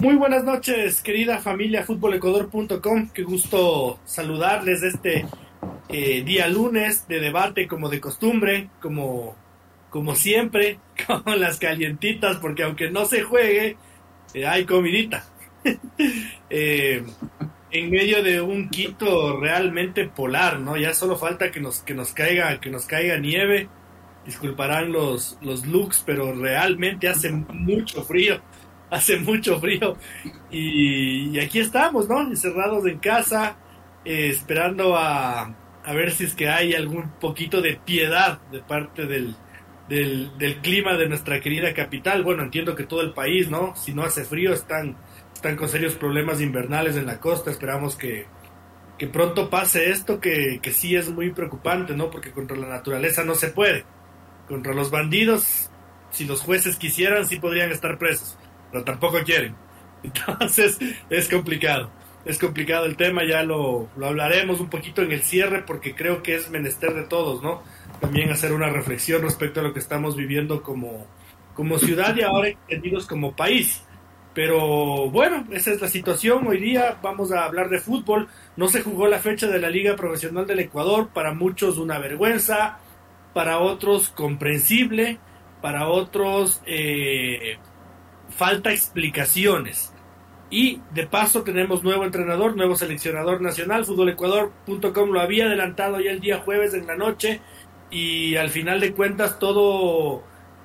Muy buenas noches, querida familia futbolecuador.com. Qué gusto saludarles este eh, día lunes de debate como de costumbre, como, como siempre, con las calientitas, porque aunque no se juegue, eh, hay comidita. Eh, en medio de un Quito realmente polar, ¿no? Ya solo falta que nos, que nos caiga, que nos caiga nieve. Disculparán los, los looks, pero realmente hace mucho frío hace mucho frío y, aquí estamos, ¿no? Encerrados en casa, eh, esperando a, ver si es que hay algún poquito de piedad de parte del, del, clima de nuestra querida capital. Bueno, entiendo que todo el país, ¿no? Si no hace frío, están, con serios problemas invernales en la costa. Esperamos que, pronto pase esto, que sí es muy preocupante, ¿no? Porque contra la naturaleza no se puede. Contra los bandidos, si los jueces quisieran, sí podrían estar presos pero tampoco quieren. Entonces es complicado. Es complicado el tema, ya lo, lo, hablaremos un poquito en el cierre porque creo que es menester de todos, ¿no? También hacer una reflexión respecto a lo que estamos viviendo como, como ciudad y ahora entendidos como país. Pero bueno, esa es la situación. Hoy día vamos a hablar de fútbol. No se jugó la fecha de la Liga Profesional del Ecuador. Para muchos una vergüenza, para otros comprensible, para otros eh, falta explicaciones. Y de paso tenemos nuevo entrenador, nuevo seleccionador nacional. FútbolEcuador.com lo había adelantado ya el día jueves en la noche y al final de cuentas todo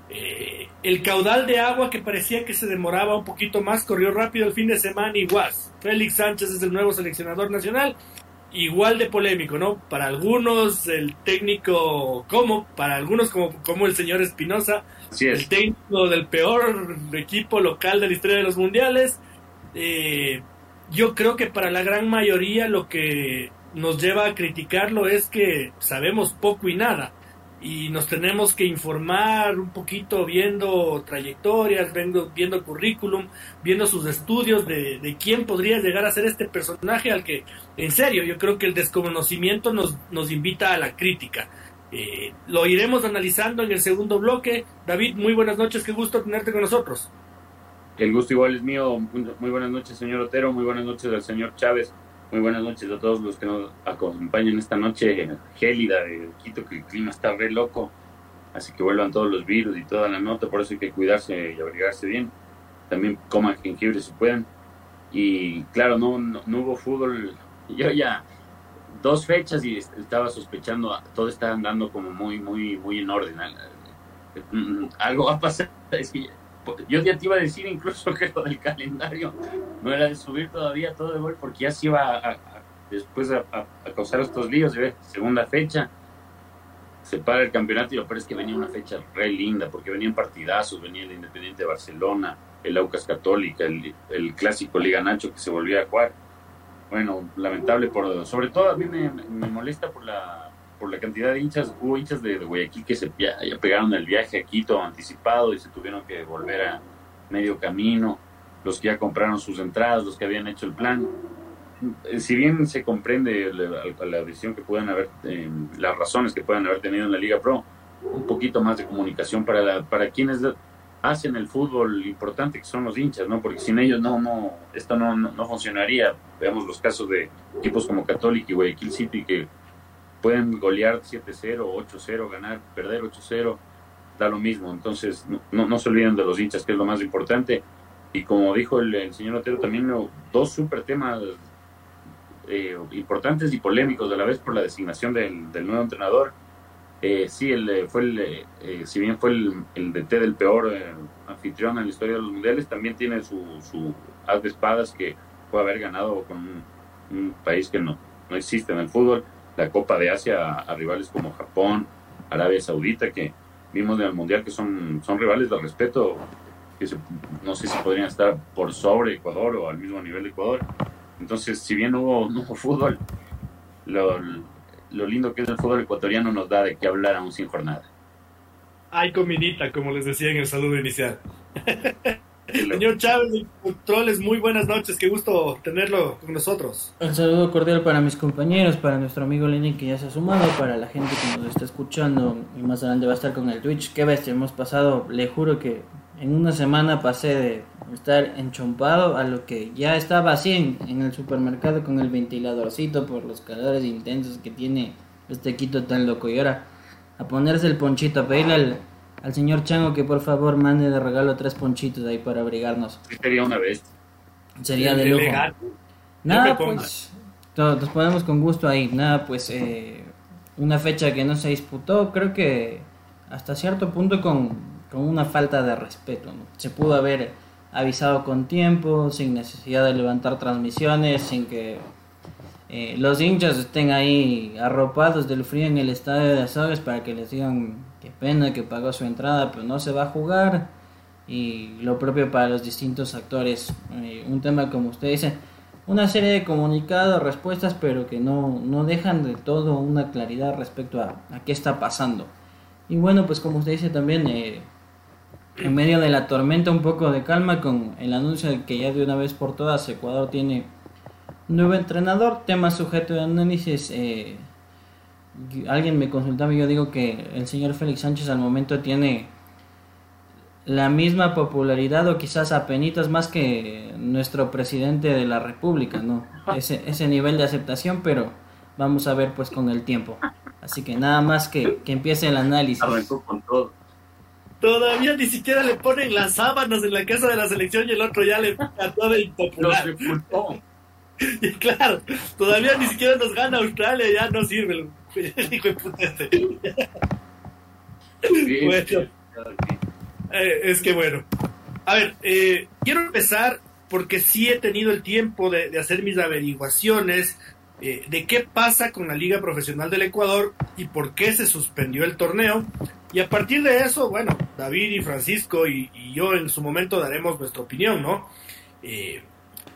eh, el caudal de agua que parecía que se demoraba un poquito más corrió rápido el fin de semana igual. Félix Sánchez es el nuevo seleccionador nacional igual de polémico, ¿no? Para algunos el técnico como, para algunos como, como el señor Espinosa, el técnico del peor equipo local de la historia de los mundiales. Eh, yo creo que para la gran mayoría lo que nos lleva a criticarlo es que sabemos poco y nada y nos tenemos que informar un poquito viendo trayectorias, viendo, viendo currículum, viendo sus estudios de, de, quién podría llegar a ser este personaje al que, en serio, yo creo que el desconocimiento nos, nos invita a la crítica. Eh, lo iremos analizando en el segundo bloque. David, muy buenas noches, qué gusto tenerte con nosotros. El gusto igual es mío. Muy buenas noches, señor Otero. Muy buenas noches al señor Chávez. Muy buenas noches a todos los que nos acompañan esta noche gélida de Quito, que el clima está re loco. Así que vuelvan todos los virus y toda la nota, por eso hay que cuidarse y abrigarse bien. También coman jengibre si pueden. Y claro, no, no, hubo fútbol. Yo ya dos fechas y estaba sospechando, todo está andando como muy, muy, muy en orden. Algo va a pasar. yo ya te iba a decir incluso que lo del calendario no era de subir todavía todo de gol porque ya se iba a, después a, causar estos líos. Segunda fecha, se para el campeonato y lo peor es que venía una fecha re linda porque venían partidazos, venía el Independiente de Barcelona, el Aucas Católica, el, el clásico Liga Nacho que se volvía a jugar. Bueno, lamentable por sobre todo a mí me molesta por la por la cantidad de hinchas, hubo hinchas de, Guayaquil que se ya, pegaron el viaje a Quito anticipado y se tuvieron que volver a medio camino, los que ya compraron sus entradas, los que habían hecho el plan. Eh, si bien se comprende la, la visión que puedan haber, eh, las razones que puedan haber tenido en la Liga Pro, un poquito más de comunicación para, para quienes hacen el fútbol importante, que son los hinchas, ¿no? Porque sin ellos no, no, esto no, no, no funcionaría. Veamos los casos de equipos como Católica y Guayaquil City que pueden golear 7-0, 8-0, ganar, perder 8-0, da lo mismo. Entonces, no, no, se olviden de los hinchas, que es lo más importante. Y como dijo el, señor Otero, también dos súper temas eh, importantes y polémicos de la vez por la designación del, nuevo entrenador. Eh, sí, el, eh, fue el, eh, si bien fue el, el DT del peor anfitrión en la historia de los mundiales, también tiene su, su haz de espadas que puede haber ganado con un, un país que no, no existe en el fútbol la Copa de Asia a, rivales como Japón, Arabia Saudita, que vimos en el Mundial que son, son rivales de respeto, que no sé si podrían estar por sobre Ecuador o al mismo nivel de Ecuador. Entonces, si bien no hubo, no fútbol, lo, lo lindo que es el fútbol ecuatoriano nos da de qué hablar aún sin jornada. Hay comidita, como les decía en el saludo inicial. Señor Chávez, controles, muy buenas noches, qué gusto tenerlo con nosotros. Un saludo cordial para mis compañeros, para nuestro amigo Lenin que ya se ha sumado, para la gente que nos está escuchando y más adelante va a estar con el Twitch. Qué bestia, hemos pasado, le juro que en una semana pasé de estar enchompado a lo que ya estaba así en, el supermercado con el ventiladorcito por los calores intensos que tiene este Quito tan loco. Y ahora a ponerse el ponchito, a pedirle al, señor Chango que por favor mande de regalo tres ponchitos ahí para abrigarnos. Sería una vez. Sería de lujo. Nada, pues nos ponemos con gusto ahí. Nada, pues eh, una fecha que no se disputó, creo que hasta cierto punto con con una falta de respeto. Se pudo haber avisado con tiempo, sin necesidad de levantar transmisiones, sin que eh, los hinchas estén ahí arropados del frío en el estadio de Azogues para que les digan qué pena que pagó su entrada, pero no se va a jugar. Y lo propio para los distintos actores. Eh, un tema como usted dice, una serie de comunicados, respuestas, pero que no, no dejan de todo una claridad respecto a, a qué está pasando. Y bueno, pues como usted dice también, eh, en medio de la tormenta un poco de calma con el anuncio de que ya de una vez por todas Ecuador tiene nuevo entrenador, tema sujeto de análisis. Eh, alguien me consultaba y yo digo que el señor Félix Sánchez al momento tiene la misma popularidad o quizás apenitas más que nuestro presidente de la República, ¿no? Ese, ese nivel de aceptación, pero vamos a ver pues con el tiempo. Así que nada más que, que empiece el análisis. con todo. Todavía ni siquiera le ponen las sábanas en la casa de la selección y el otro ya le cantó de impopular. Y claro, todavía ni siquiera nos gana Australia, ya no sirve hijo de puta este. Eh, es que bueno. A ver, eh, quiero empezar porque sí he tenido el tiempo de, de hacer mis averiguaciones eh, de qué pasa con la Liga Profesional del Ecuador y por qué se suspendió el torneo. Y a partir de eso, bueno, David y Francisco y, yo en su momento daremos nuestra opinión, ¿no? Eh,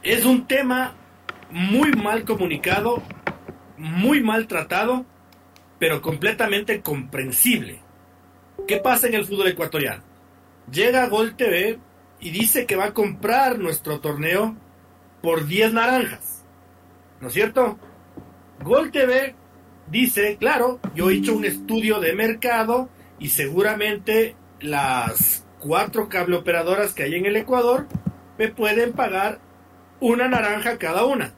es un tema muy mal comunicado, muy mal tratado, pero completamente comprensible. ¿Qué pasa en el fútbol ecuatoriano? Llega Gol TV y dice que va a comprar nuestro torneo por 10 naranjas. ¿No es cierto? Gol TV dice, claro, yo he hecho un estudio de mercado y seguramente las cuatro cable operadoras que hay en el Ecuador me pueden pagar una naranja cada una.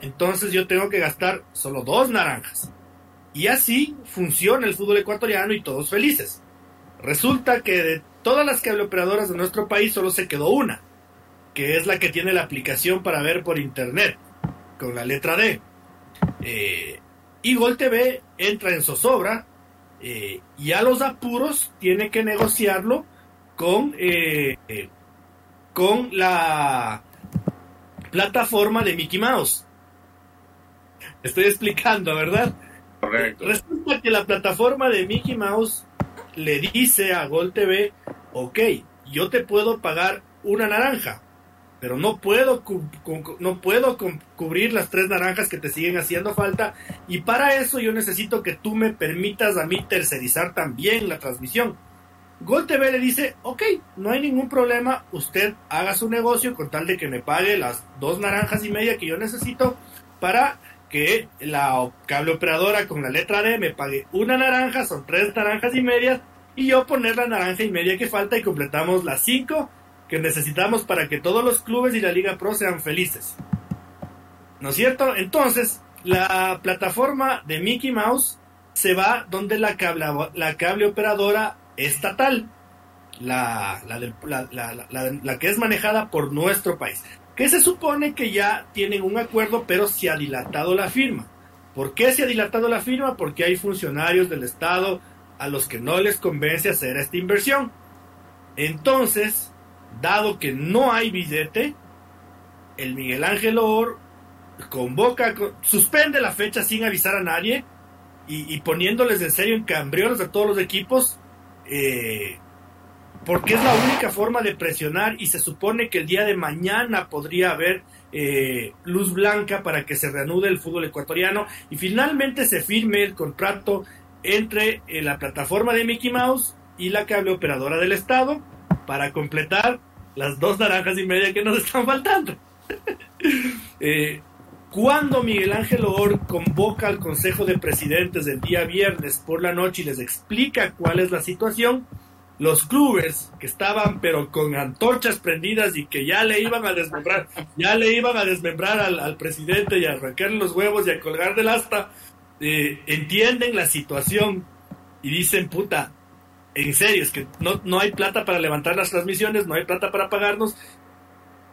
Entonces yo tengo que gastar solo dos naranjas. Y así funciona el fútbol ecuatoriano y todos felices. Resulta que de todas las cable operadoras de nuestro país solo se quedó una, que es la que tiene la aplicación para ver por internet, con la letra D. Eh, y Gol TV entra en zozobra eh, y a los apuros tiene que negociarlo con, eh, con la plataforma de Mickey Mouse. Estoy explicando, ¿verdad? Correcto. Resulta que la plataforma de Mickey Mouse le dice a Gol TV, ok, yo te puedo pagar una naranja, pero no puedo, no puedo cubrir las tres naranjas que te siguen haciendo falta y para eso yo necesito que tú me permitas a mí tercerizar también la transmisión. Gol TV le dice, ok, no hay ningún problema, usted haga su negocio con tal de que me pague las dos naranjas y media que yo necesito para que la cable operadora con la letra D me pague una naranja, son tres naranjas y medias, y yo poner la naranja y media que falta y completamos las cinco que necesitamos para que todos los clubes y la Liga Pro sean felices. ¿No es cierto? Entonces, la plataforma de Mickey Mouse se va donde la cable, la cable operadora estatal, la, la, que es manejada por nuestro país, que se supone que ya tienen un acuerdo, pero se ha dilatado la firma. ¿Por qué se ha dilatado la firma? Porque hay funcionarios del Estado a los que no les convence hacer esta inversión. Entonces, dado que no hay billete, el Miguel Ángel Or convoca, suspende la fecha sin avisar a nadie y, poniéndoles en serio en cambriones a todos los equipos, eh, porque es la única forma de presionar y se supone que el día de mañana podría haber eh, luz blanca para que se reanude el fútbol ecuatoriano y finalmente se firme el contrato entre eh, la plataforma de Mickey Mouse y la cable operadora del Estado para completar las dos naranjas y media que nos están faltando. eh, cuando Miguel Ángel Or convoca al Consejo de Presidentes el día viernes por la noche y les explica cuál es la situación, los clubes que estaban pero con antorchas prendidas y que ya le iban a desmembrar, ya le iban a desmembrar al, presidente y a arrancarle los huevos y a colgar del asta, eh, entienden la situación y dicen, puta, en serio, es que no, no hay plata para levantar las transmisiones, no hay plata para pagarnos.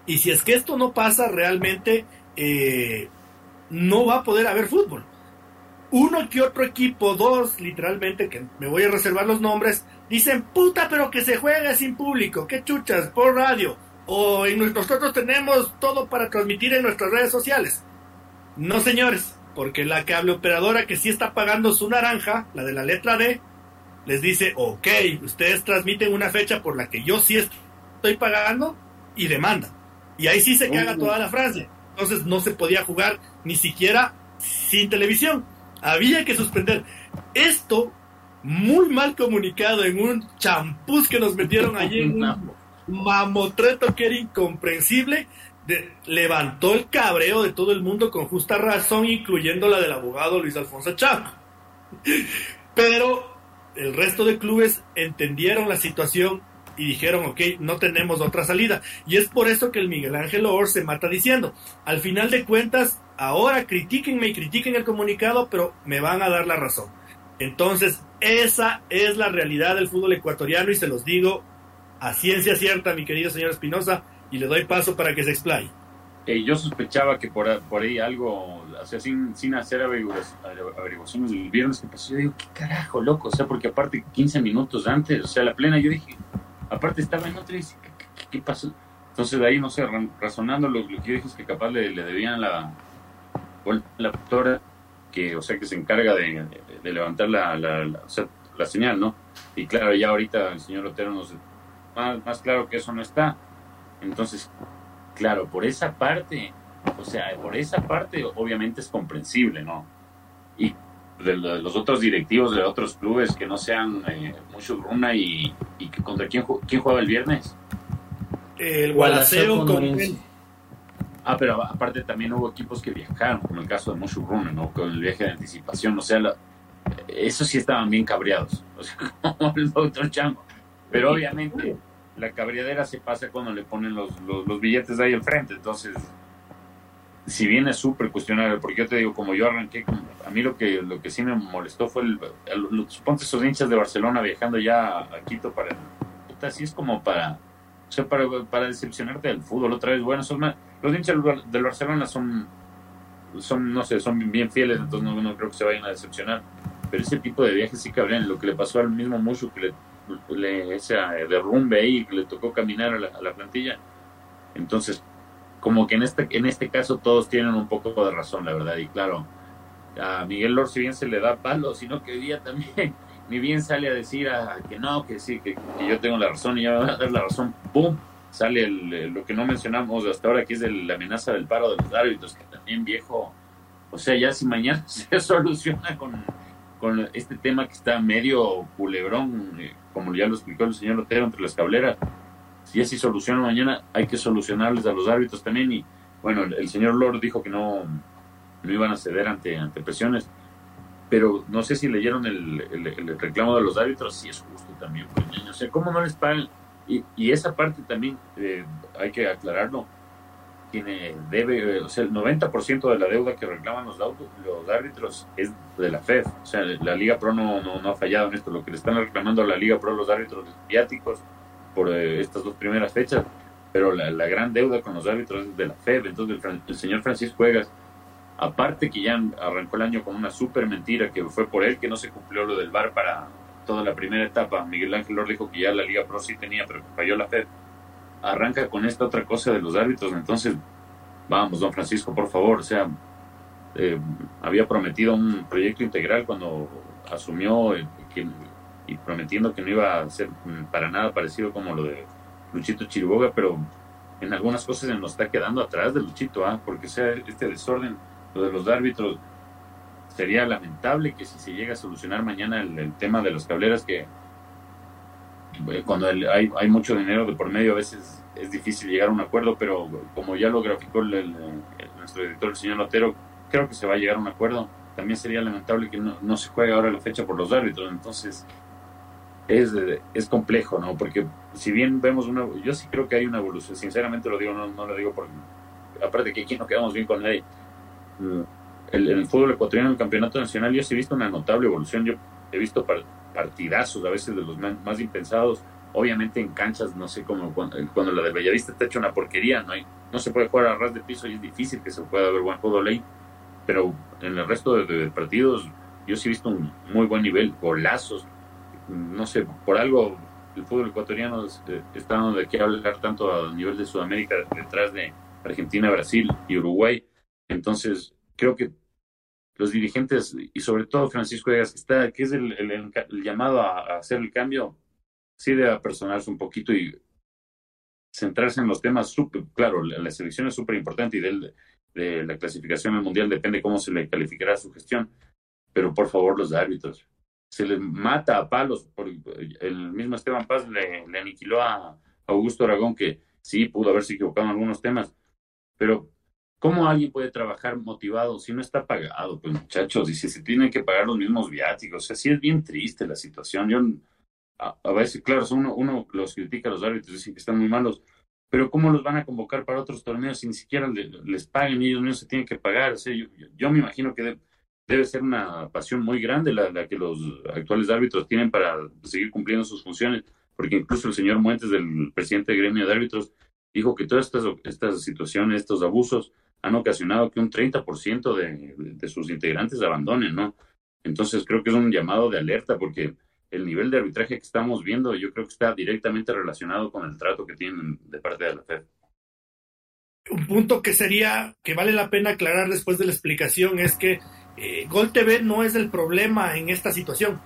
Y si es que esto no pasa, realmente eh, no va a poder haber fútbol. Uno que otro equipo, dos literalmente, que me voy a reservar los nombres, dicen, puta, pero que se juegue sin público, qué chuchas, por radio. O en nosotros tenemos todo para transmitir en nuestras redes sociales. No, señores, porque la cable operadora que sí está pagando su naranja, la de la letra D, les dice, ok, ustedes transmiten una fecha por la que yo sí estoy pagando y demanda. Y ahí sí se caga toda la Francia. Entonces no se podía jugar ni siquiera sin televisión. Había que suspender. Esto, muy mal comunicado en un champús que nos metieron allí en un mamotreto que era incomprensible, levantó el cabreo de todo el mundo con justa razón, incluyendo la del abogado Luis Alfonso Chapo. Pero el resto de clubes entendieron la situación y dijeron, ok, no tenemos otra salida. Y es por eso que el Miguel Ángel Or se mata diciendo, al final de cuentas, ahora critíquenme y critiquen el comunicado, pero me van a dar la razón. Entonces, esa es la realidad del fútbol ecuatoriano y se los digo a ciencia cierta, mi querido señor Espinosa, y le doy paso para que se explaye. Eh, yo sospechaba que por, por ahí algo, o sea, sin, sin hacer averiguaciones el viernes que pasó, yo digo, ¿qué carajo, loco? O sea, porque aparte 15 minutos antes, o sea, la plena, yo dije, aparte estaba en otra y dije, ¿qué, pasó? Entonces de ahí, no sé, razonando, lo, que yo dije es que capaz le, debían la, la autora que, o sea, que se encarga de, levantar la, la, señal, ¿no? Y claro, ya ahorita el señor Otero nos... Más, más claro que eso no está. Entonces, Claro, por esa parte, o sea, por esa parte obviamente es comprensible, ¿no? Y de los otros directivos de otros clubes que no sean eh, mucho Runa y, y contra quién, quién juega el viernes? El Gualaceo con... Ah, pero aparte también hubo equipos que viajaron, como el caso de Mushu Runa, ¿no? Con el viaje de anticipación, o sea, la, esos sí estaban bien cabreados, o sea, como el otro chango. Pero obviamente la cabriadera se pasa cuando le ponen los, los, billetes ahí al frente. Entonces, si bien es súper cuestionable, porque yo te digo, como yo arranqué, a mí lo que, lo que sí me molestó fue el, suponte esos hinchas de Barcelona viajando ya a, Quito para, puta, así es como para, para, decepcionarte del fútbol otra vez. Bueno, son los hinchas del Barcelona son, son, no sé, son bien fieles, entonces no, creo que se vayan a decepcionar. Pero ese tipo de viajes sí cabrían. Lo que le pasó al mismo Mucho que le ese derrumbe ahí que le tocó caminar a la, plantilla. Entonces, como que en este, en este caso todos tienen un poco de razón, la verdad. Y claro, a Miguel Lor, si bien se le da palo, sino que día también, ni bien sale a decir a, que no, que sí, que, yo tengo la razón y ya va a dar la razón, ¡pum! Sale lo que no mencionamos hasta ahora, que es la amenaza del paro de los árbitros, que también viejo, o sea, ya si mañana se soluciona con, con este tema que está medio culebrón, eh, como ya lo explicó el señor Otero, entre las cableras. Si así soluciona mañana, hay que solucionarles a los árbitros también. Y bueno, el, señor Lord dijo que no, no iban a ceder ante, ante presiones, pero no sé si leyeron el, el, reclamo de los árbitros, si es justo también. Pues, o sea, ¿cómo no les pagan? Y, y esa parte también eh, hay que aclararlo tiene debe, o sea, el 90% de la deuda que reclaman los, los árbitros es de la FED. O sea, la Liga Pro no, no, ha fallado en esto. Lo que le están reclamando a la Liga Pro los árbitros viáticos por eh, estas dos primeras fechas, pero la, gran deuda con los árbitros es de la FED. Entonces, el, señor Francisco Juegas, aparte que ya arrancó el año con una súper mentira, que fue por él que no se cumplió lo del VAR para toda la primera etapa. Miguel Ángel Lor dijo que ya la Liga Pro sí tenía, pero falló la FED arranca con esta otra cosa de los árbitros. Entonces, vamos, don Francisco, por favor, o sea, eh, había prometido un proyecto integral cuando asumió eh, y prometiendo que no iba a ser para nada parecido como lo de Luchito Chiriboga, pero en algunas cosas se nos está quedando atrás de Luchito, ¿ah? porque sea este desorden, lo de los árbitros, sería lamentable que si se llega a solucionar mañana el tema de los cableras que eh, cuando hay, hay mucho dinero de por medio a veces es difícil llegar a un acuerdo, pero como ya lo graficó el, nuestro editor, el señor Lotero, creo que se va a llegar a un acuerdo. También sería lamentable que no, se juegue ahora la fecha por los árbitros, entonces es, es complejo, ¿no? Porque si bien vemos una, yo sí creo que hay una evolución, sinceramente lo digo, no, no lo digo porque, aparte que aquí no quedamos bien con nadie. Mm, el, el fútbol ecuatoriano, en el campeonato nacional, yo sí he visto una notable evolución, yo he visto partidazos a veces de los más impensados, obviamente en canchas, no sé, cómo cuando, la de Bellavista está hecha una porquería, no hay, no se puede jugar a ras de piso y es difícil que se pueda ver buen fútbol ahí, pero en el resto de, partidos yo sí he visto un muy buen nivel, golazos, no sé, por algo el fútbol ecuatoriano eh, está donde quiere hablar tanto a nivel de Sudamérica, detrás de Argentina, Brasil y Uruguay. Entonces, creo que los dirigentes y sobre todo Francisco Egas, que, está, que es el, llamado a, hacer el cambio, sí debe apersonarse un poquito y centrarse en los temas. Super, claro, la, selección es súper importante y de la clasificación al mundial depende cómo se le calificará su gestión. Pero por favor, los árbitros, se les mata a palos. Por, el mismo Esteban Paz le, aniquiló a Augusto Aragón, que sí pudo haberse equivocado en algunos temas, pero ¿cómo alguien puede trabajar motivado si no está pagado? Pues muchachos, y si se tienen que pagar los mismos viáticos, o sea, sí es bien triste la situación. Yo, a, veces, claro, uno, uno los critica a los árbitros, dicen que están muy malos, pero ¿cómo los van a convocar para otros torneos si ni siquiera les paguen y ellos mismos se tienen que pagar? O sea, yo, yo me imagino que debe ser una pasión muy grande la, que los actuales árbitros tienen para seguir cumpliendo sus funciones, porque incluso el señor Muentes, del presidente del gremio de árbitros, dijo que todas estas, estas situaciones, estos abusos, han ocasionado que un 30% de, de sus integrantes abandonen, ¿no? Entonces creo que es un llamado de alerta porque el nivel de arbitraje que estamos viendo yo creo que está directamente relacionado con el trato que tienen de parte de la FED. Un punto que sería, que vale la pena aclarar después de la explicación es que eh, Gol TV no es el problema en esta situación.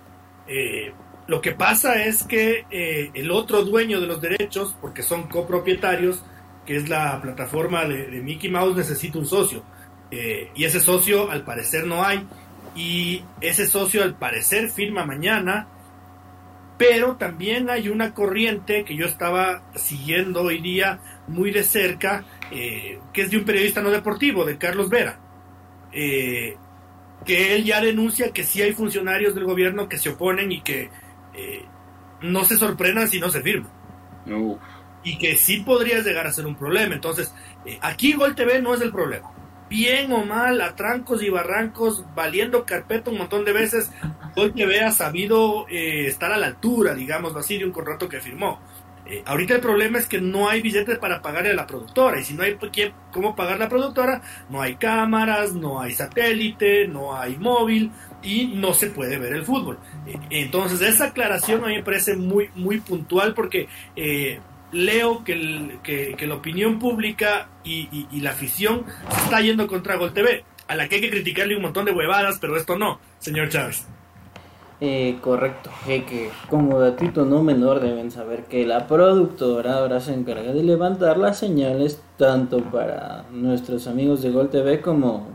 Eh, lo que pasa es que eh, el otro dueño de los derechos, porque son copropietarios, que es la plataforma de, Mickey Mouse, necesita un socio. y ese socio al parecer no hay. Y ese socio al parecer firma mañana. Pero también hay una corriente que yo estaba siguiendo hoy día muy de cerca, que es de un periodista no deportivo, de Carlos Vera. Eh, que él ya denuncia que sí hay funcionarios del gobierno que se oponen y que eh, no se sorprendan si no se firma. Y que sí podría llegar a ser un problema. Entonces, eh, aquí Gol TV no es el problema. Bien o mal, a trancos y barrancos, valiendo carpeta un montón de veces, Gol TV ha sabido eh, estar a la altura, digamos así, de un contrato que firmó. Eh, ahorita el problema es que no hay billetes para pagarle a la productora y si no hay cómo pagar la productora, no hay cámaras, no hay satélite, no hay móvil y no se puede ver el fútbol. Entonces esa aclaración a mí me parece muy, muy puntual porque leo que, la opinión pública y, y, la afición está yendo contra Gol TV, a la que hay que criticarle un montón de huevadas, pero esto no, señor Chávez. Eh, correcto, que como datito no menor deben saber que la productora ahora se encarga de levantar las señales tanto para nuestros amigos de Gol TV como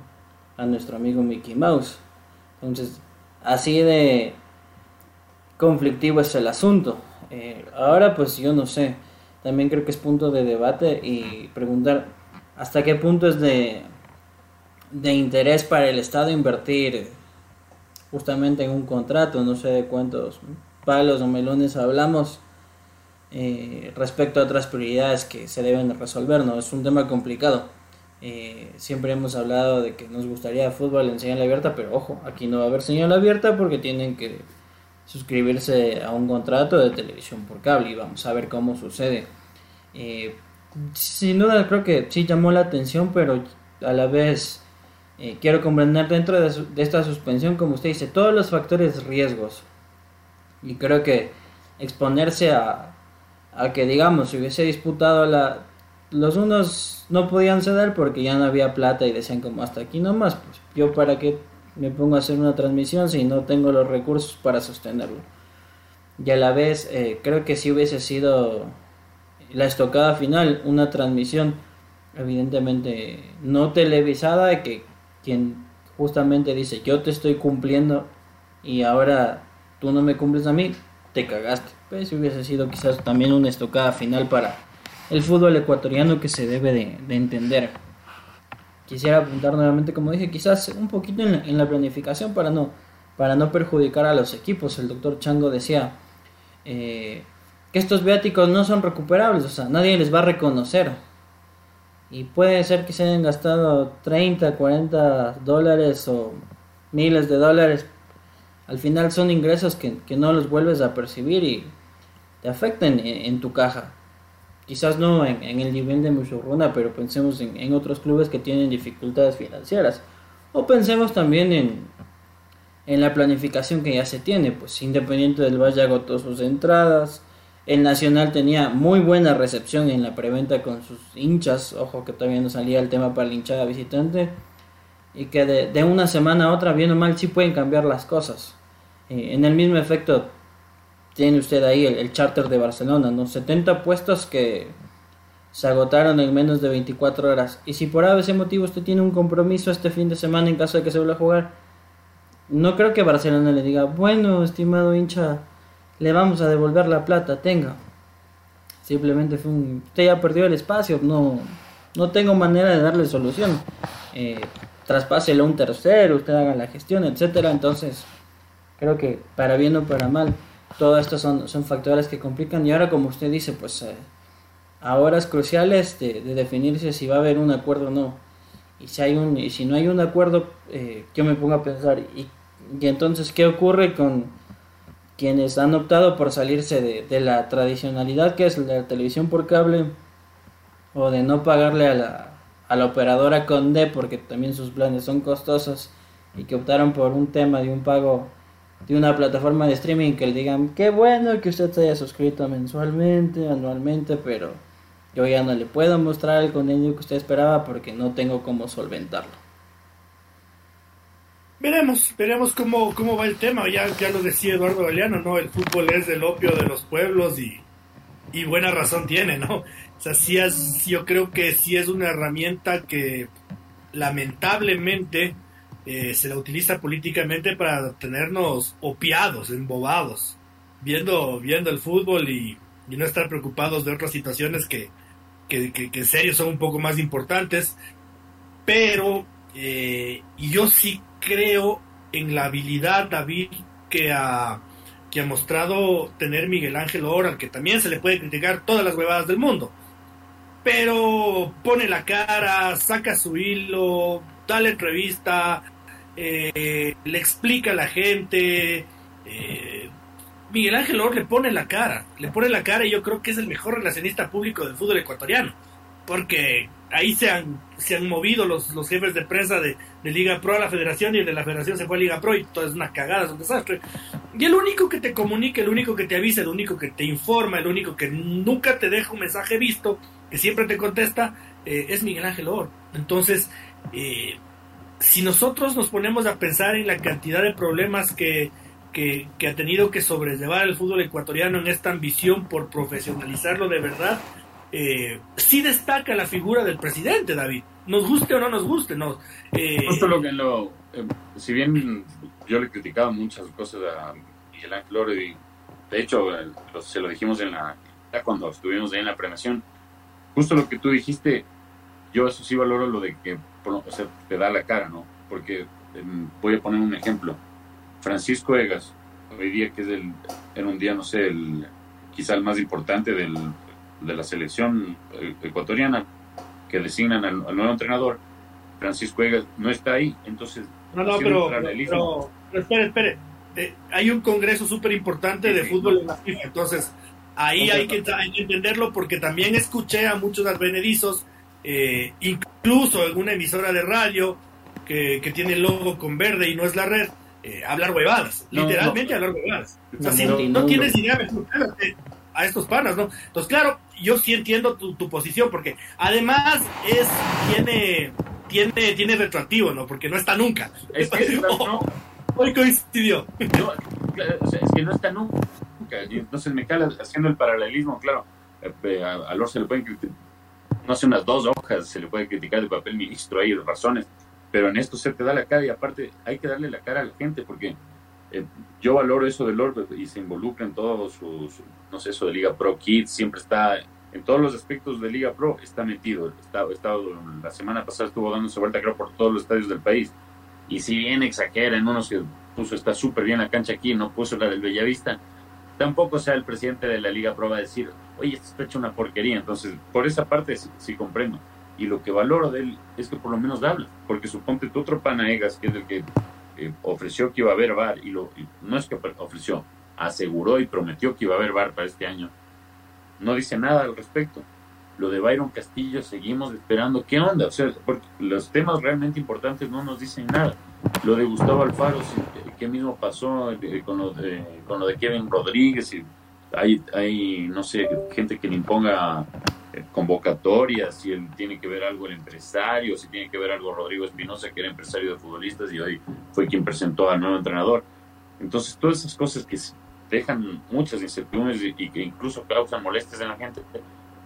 a nuestro amigo Mickey Mouse. Entonces, así de conflictivo es el asunto. Eh, ahora pues yo no sé, también creo que es punto de debate y preguntar hasta qué punto es de, de interés para el Estado invertir justamente en un contrato, no sé de cuántos palos o melones hablamos eh, respecto a otras prioridades que se deben resolver, ¿no? Es un tema complicado. Eh, siempre hemos hablado de que nos gustaría fútbol en señal abierta, pero ojo, aquí no va a haber señal abierta porque tienen que suscribirse a un contrato de televisión por cable y vamos a ver cómo sucede. Eh, sin duda creo que sí llamó la atención, pero a la vez eh, quiero comprender dentro de, esta suspensión, como usted dice, todos los factores riesgos. Y creo que exponerse a, a que, digamos, si hubiese disputado la... Los unos no podían ceder porque ya no había plata y decían como hasta aquí nomás, pues yo para qué me pongo a hacer una transmisión si no tengo los recursos para sostenerlo. Y a la vez eh, creo que si hubiese sido la estocada final, una transmisión evidentemente no televisada que quien justamente dice, yo te estoy cumpliendo y ahora tú no me cumples a mí, te cagaste. Pues si hubiese sido quizás también una estocada final para el fútbol ecuatoriano que se debe de, entender. Quisiera apuntar nuevamente, como dije, quizás un poquito en la, planificación para no, para no perjudicar a los equipos. El doctor Chango decía, eh, que estos viáticos no son recuperables, o sea, nadie les va a reconocer. Y puede ser que se hayan gastado 30, 40 dólares o miles de dólares. Al final son ingresos que, no los vuelves a percibir y te afectan en, tu caja. Quizás no en, el nivel de Mushuruna, pero pensemos en, otros clubes que tienen dificultades financieras. O pensemos también en, en la planificación que ya se tiene, pues Independiente del Valle agotó sus entradas, el Nacional tenía muy buena recepción en la preventa con sus hinchas, ojo que todavía no salía el tema para la hinchada visitante, y que de, una semana a otra, bien o mal, sí pueden cambiar las cosas. Eh, en el mismo efecto, tiene usted ahí el, charter de Barcelona, ¿no? 70 puestos que se agotaron en menos de 24 horas. Y si por ese motivo usted tiene un compromiso este fin de semana en caso de que se vuelva a jugar, no creo que Barcelona le diga, bueno, estimado hincha, le vamos a devolver la plata, tenga. Simplemente fue un... Usted ya perdió el espacio, no, no tengo manera de darle solución. Eh, traspáselo a un tercero, usted haga la gestión, etcétera. Entonces, creo que para bien o para mal, todo esto son, factores que complican. Y ahora, como usted dice, pues eh, a horas cruciales de, de, definirse si va a haber un acuerdo o no. Y si, hay un, y si no hay un acuerdo, eh, yo me pongo a pensar, ¿y y entonces, ¿qué ocurre con quienes han optado por salirse de, la tradicionalidad que es la televisión por cable o de no pagarle a la, a la operadora con D porque también sus planes son costosos y que optaron por un tema de un pago de una plataforma de streaming que le digan qué bueno que usted se haya suscrito mensualmente, anualmente, pero yo ya no le puedo mostrar el contenido que usted esperaba porque no tengo cómo solventarlo. Veremos, veremos cómo, cómo va el tema. Ya, ya lo decía Eduardo Galeano, ¿no? El fútbol es el opio de los pueblos y, y buena razón tiene, ¿no? O sea, sí es, yo creo que sí es una herramienta que lamentablemente eh, se la utiliza políticamente para tenernos opiados, embobados, viendo, viendo el fútbol y, y no estar preocupados de otras situaciones que, que, que, en serio son un poco más importantes. Pero, eh, yo sí creo en la habilidad, David, que ha, que ha mostrado tener Miguel Ángel Oral, que también se le puede criticar todas las huevadas del mundo. Pero pone la cara, saca su hilo, da la entrevista, eh, le explica a la gente. Eh, Miguel Ángel Or le pone la cara, le pone la cara y yo creo que es el mejor relacionista público del fútbol ecuatoriano. Porque ahí se han, se han movido los, los jefes de prensa de, Liga Pro a la federación y el de la federación se fue a Liga Pro y todo es una cagada, es un desastre. Y el único que te comunica, el único que te avisa, el único que te informa, el único que nunca te deja un mensaje visto, que siempre te contesta, eh, es Miguel Ángel Or. Entonces, eh, si nosotros nos ponemos a pensar en la cantidad de problemas que, que, ha tenido que sobrellevar el fútbol ecuatoriano en esta ambición por profesionalizarlo de verdad, eh, sí destaca la figura del presidente, David. Nos guste o no nos guste, no. Eh, Justo lo que lo, eh, si bien yo le he criticado muchas cosas a Miguel Ángel y de hecho se lo dijimos en la cuando estuvimos ahí en la premiación, justo lo que tú dijiste, yo eso sí valoro lo de que o sea, te da la cara, ¿no? Porque em, voy a poner un ejemplo. Francisco Egas, hoy día que es el, era un día, no sé, el, quizá el más importante del de la selección eh, ecuatoriana que designan al, nuevo entrenador, Francisco Egas, no está ahí. Entonces, no, no, pero, pero, espere, espere. Eh, hay un congreso súper importante de fútbol en la FIFA, entonces ahí hay que, entenderlo porque también escuché a muchos advenedizos, eh, incluso en una emisora de radio que, que, tiene el logo con verde y no es la red, eh, hablar huevadas, literalmente hablar huevadas. O sea, si no, tienes idea, a estos panas, ¿no? Entonces, claro, yo sí entiendo tu, posición, porque además es, tiene, tiene, tiene retroactivo, ¿no? Porque no está nunca. Es que, no, hoy coincidió. es que no está nunca. Entonces me cae haciendo el paralelismo, claro. Eh, a, a Lor se le pueden criticar, no sé, unas dos hojas se le puede criticar de papel ministro, hay razones, pero en esto se te da la cara y aparte hay que darle la cara a la gente porque eh, yo valoro eso de Lord y se involucra en todos sus, no sé, eso de Liga Pro Kids, siempre está en todos los aspectos de Liga Pro, está metido. Está, estado, la semana pasada estuvo dándose vuelta, creo, por todos los estadios del país. Y si bien exagera en unos que puso, está súper bien la cancha aquí, no puso la del Bellavista, tampoco sea el presidente de la Liga Pro a decir, oye, esto está hecho una porquería. Entonces, por esa parte sí, comprendo. Y lo que valoro de él es que por lo menos habla, porque suponte tu otro Panaegas, que es el que eh, ofreció que iba a haber VAR, y, lo, no es que ofreció, aseguró y prometió que iba a haber VAR para este año, no dice nada al respecto. Lo de Byron Castillo seguimos esperando. ¿Qué onda? O sea, porque los temas realmente importantes no nos dicen nada. Lo de Gustavo Alfaro, ¿qué mismo pasó eh, con lo de, con lo de Kevin Rodríguez? Hay, hay, no sé, gente que le imponga eh, convocatorias, si él tiene que ver algo el empresario, si tiene que ver algo Rodrigo Espinosa, que era empresario de futbolistas y hoy fue quien presentó al nuevo entrenador. Entonces, todas esas cosas que dejan muchas incertidumbres y, que incluso causan molestias en la gente,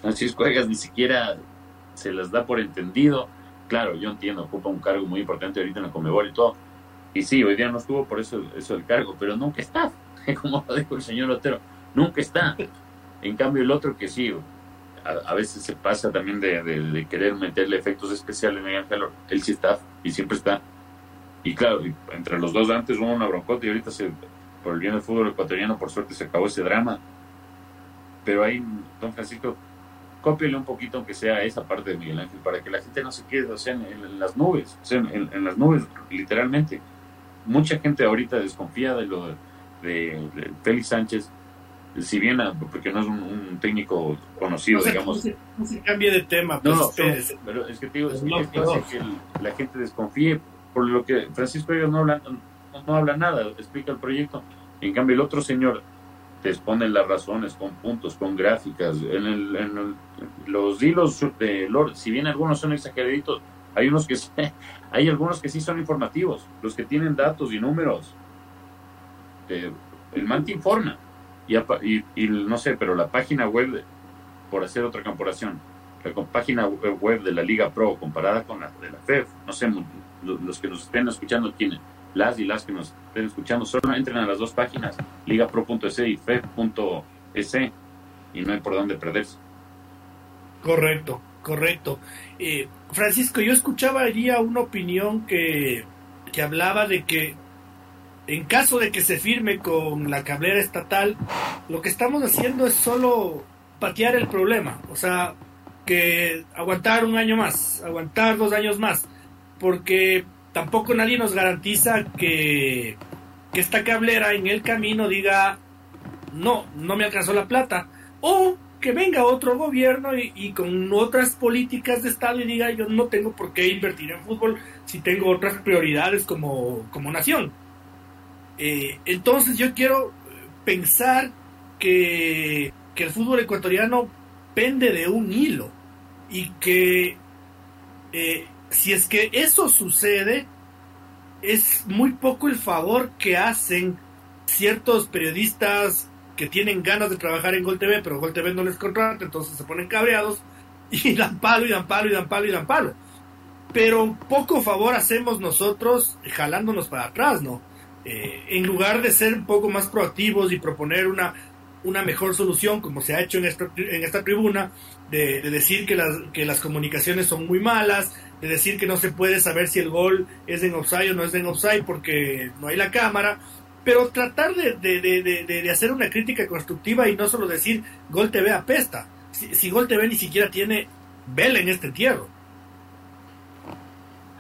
Francisco Egas ni siquiera se las da por entendido. Claro, yo entiendo, ocupa un cargo muy importante ahorita en la Comebol y todo. Y sí, hoy día no estuvo por eso, eso el cargo, pero nunca está, como lo dijo el señor Otero, nunca está. En cambio, el otro que sí, a, veces se pasa también de, querer meterle efectos especiales en calor. Él sí está y siempre está. Y claro, entre los dos antes hubo una broncota y ahorita se, por el bien del fútbol ecuatoriano, por suerte se acabó ese drama. Pero ahí, don Francisco, cópiale un poquito, aunque sea esa parte de Miguel Ángel, para que la gente no se quede, o sea, en, las nubes, o sea, en, las nubes, literalmente. Mucha gente ahorita desconfía de lo de Félix Sánchez, si bien, ah, porque no es un, técnico conocido, digamos. No se, cambie de tema. Pues, no, pero es que, digo, es, que, la gente desconfíe por lo que Francisco ellos no habla, no, habla nada, explica el proyecto. En cambio, el otro señor te expone las razones con puntos, con gráficas. En, el, los hilos de Lord, si bien algunos son exageraditos, hay unos que hay algunos que sí son informativos, los que tienen datos y números. Eh, el man te informa y, y, no sé, pero la página web, por hacer otra comparación, la página web de la Liga Pro comparada con la de la FEF, no sé, los que nos estén escuchando, tienen las y las que nos estén escuchando, solo entren a las dos páginas, ligapro.es y fef.es, y no hay por dónde perderse. Correcto, correcto. Eh, Francisco, yo escuchaba allí una opinión que, que hablaba de que en caso de que se firme con la cablera estatal, lo que estamos haciendo es solo patear el problema, o sea, que aguantar un año más, aguantar dos años más, porque tampoco nadie nos garantiza que, que esta cablera en el camino diga, no, no me alcanzó la plata, o que venga otro gobierno y, con otras políticas de Estado y diga, yo no tengo por qué invertir en fútbol si tengo otras prioridades como, como nación. Eh, entonces yo quiero pensar que, el fútbol ecuatoriano pende de un hilo y que eh, si es que eso sucede, es muy poco el favor que hacen ciertos periodistas que tienen ganas de trabajar en Gol TV, pero Gol TV no les contrata, entonces se ponen cabreados y dan palo y dan palo y dan palo y dan palo. Pero poco favor hacemos nosotros jalándonos para atrás, ¿no? Eh, en lugar de ser un poco más proactivos y proponer una, una mejor solución, como se ha hecho en esta, en esta tribuna, de, decir que las, que las comunicaciones son muy malas, de decir que no se puede saber si el gol es en offside o no es en offside porque no hay la cámara, pero tratar de, de hacer una crítica constructiva y no solo decir Gol TV apesta, si, si Gol TV ni siquiera tiene vela en este entierro.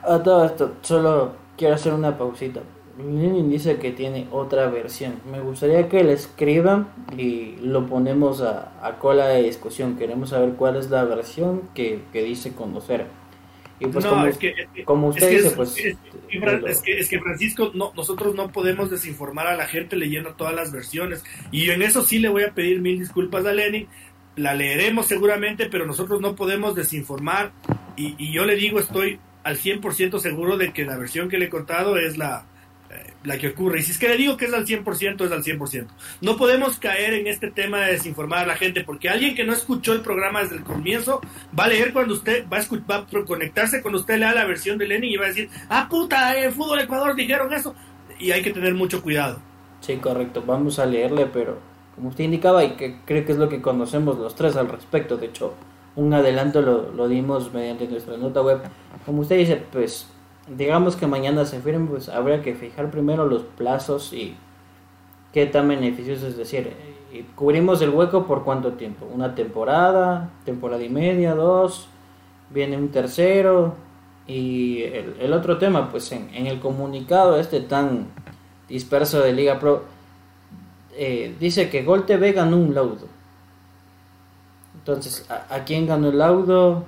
A todo esto, solo quiero hacer una pausita. Lenin dice que tiene otra versión. Me gustaría que le escriban y lo ponemos a, cola de discusión. Queremos saber cuál es la versión que, dice conocer. Y pues como, es que, como usted dice, pues... Es, que, Francisco, no, nosotros no podemos desinformar a la gente leyendo todas las versiones. Y en eso sí le voy a pedir mil disculpas a Lenin. La leeremos seguramente, pero nosotros no podemos desinformar. Y, y yo le digo, estoy al 100% seguro de que la versión que le he contado es la, la que ocurre. Y si es que le digo que es al 100%, es al 100%. No podemos caer en este tema de desinformar a la gente, porque alguien que no escuchó el programa desde el comienzo va a leer cuando usted va a, escuchar, conectarse cuando usted lea la versión de Lenin y va a decir, ah, puta, en Fútbol Ecuador dijeron eso. Y hay que tener mucho cuidado. Sí, correcto. Vamos a leerle, pero como usted indicaba, y que creo que es lo que conocemos los tres al respecto, de hecho, un adelanto lo, lo dimos mediante nuestra nota web. Como usted dice, pues digamos que mañana se firme, pues habría que fijar primero los plazos y qué tan beneficioso es decir, cubrimos el hueco por cuánto tiempo, una temporada, temporada y media, dos, viene un tercero y el, otro tema, pues en, el comunicado este tan disperso de Liga Pro, eh, dice que Gol TV ganó un laudo. Entonces, ¿a, quién ganó el laudo?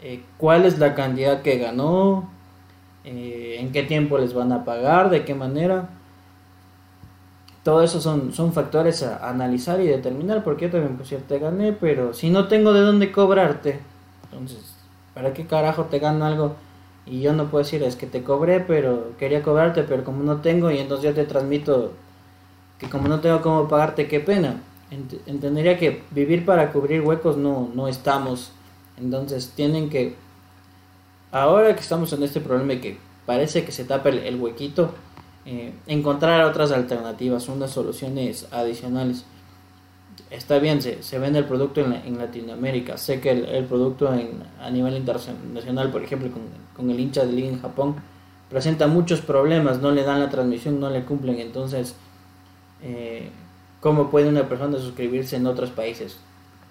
Eh, ¿Cuál es la cantidad que ganó? ¿En qué tiempo les van a pagar? ¿De qué manera? todo eso son, son factores a, analizar y determinar, porque yo también pues te gané, pero si no tengo de dónde cobrarte, entonces, ¿para qué carajo te gano algo? Y yo no puedo decir, es que te cobré, pero quería cobrarte, pero como no tengo, y entonces yo te transmito que como no tengo cómo pagarte, qué pena. entendería que vivir para cubrir huecos no, no estamos. Entonces tienen que, ahora que estamos en este problema y que parece que se tapa el huequito, eh, encontrar otras alternativas, unas soluciones adicionales. Está bien, se, se vende el producto en, Latinoamérica. Sé que el, producto en, a nivel internacional, por ejemplo, con, con el hincha de liga en Japón, presenta muchos problemas, no le dan la transmisión, no le cumplen. Entonces, eh, ¿cómo puede una persona suscribirse en otros países?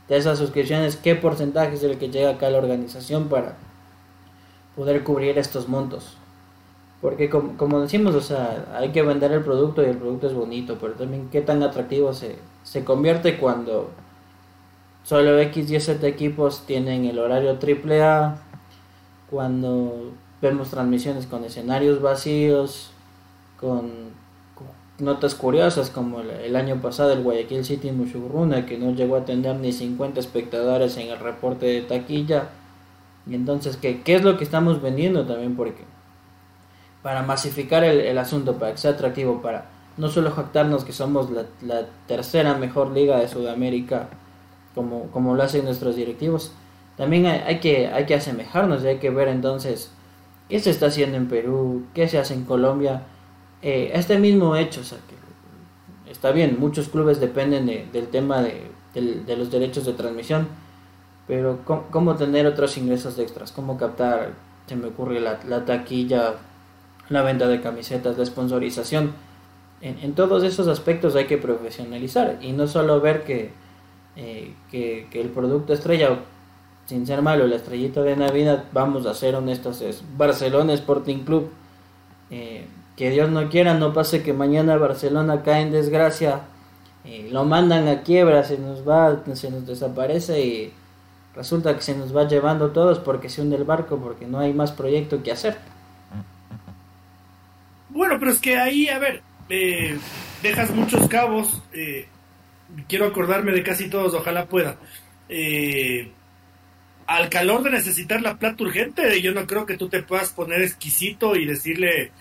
De esas suscripciones, ¿qué porcentaje es el que llega acá a la organización para poder cubrir estos montos? Porque como, decimos, o sea, hay que vender el producto y el producto es bonito, pero también qué tan atractivo se, se convierte cuando solo X y equipos tienen el horario AAA, cuando vemos transmisiones con escenarios vacíos, con, notas curiosas como el, año pasado el Guayaquil City Mushugruna que no llegó a tener ni 50 espectadores en el reporte de taquilla. Y entonces, ¿qué, qué es lo que estamos vendiendo también? Porque para masificar el, asunto, para que sea atractivo, para no solo jactarnos que somos la, tercera mejor liga de Sudamérica, como, como lo hacen nuestros directivos, también hay, que, hay que asemejarnos y hay que ver entonces qué se está haciendo en Perú, qué se hace en Colombia. Eh, este mismo hecho, o sea, que está bien, muchos clubes dependen del tema de, los derechos de transmisión, pero ¿cómo, tener otros ingresos extras? ¿Cómo captar, se me ocurre, la, la taquilla la venta de camisetas, la sponsorización. En, todos esos aspectos hay que profesionalizar y no solo ver que, eh, que, el producto estrella, sin ser malo, la estrellita de Navidad, vamos a ser honestos, es Barcelona Sporting Club. Eh, que Dios no quiera, no pase que mañana Barcelona cae en desgracia, eh, lo mandan a quiebra, se nos va, se nos desaparece y resulta que se nos va llevando todos porque se hunde el barco, porque no hay más proyecto que hacer. Bueno, pero es que ahí, a ver, eh, dejas muchos cabos. Eh, quiero acordarme de casi todos, ojalá pueda. Eh, al calor de necesitar la plata urgente, yo no creo que tú te puedas poner exquisito y decirle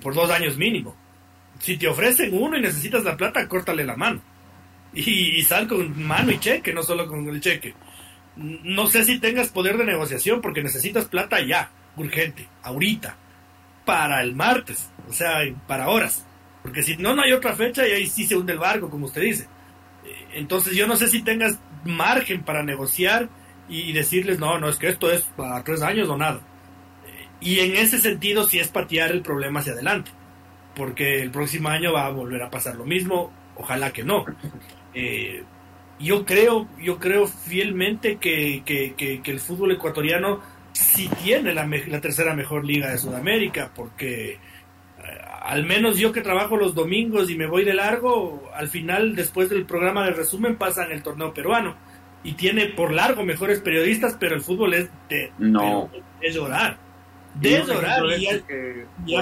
por dos años mínimo. Si te ofrecen uno y necesitas la plata, córtale la mano. Y, sal con mano y cheque, no solo con el cheque. No sé si tengas poder de negociación porque necesitas plata ya, urgente, ahorita para el martes, o sea, para horas. Porque si no, no hay otra fecha y ahí sí se hunde el barco, como usted dice. Eh, entonces yo no sé si tengas margen para negociar y decirles, no, no, es que esto es para tres años o nada. Eh, y en ese sentido sí es patear el problema hacia adelante. Porque el próximo año va a volver a pasar lo mismo, ojalá que no. Eh, yo creo, yo creo fielmente que, que, que el fútbol ecuatoriano si tiene la, la, tercera mejor liga de Sudamérica, porque eh, al menos yo que trabajo los domingos y me voy de largo, al final, después del programa de resumen, pasan el torneo peruano. Y tiene por largo mejores periodistas, pero el fútbol es de, no. es llorar. De llorar. Y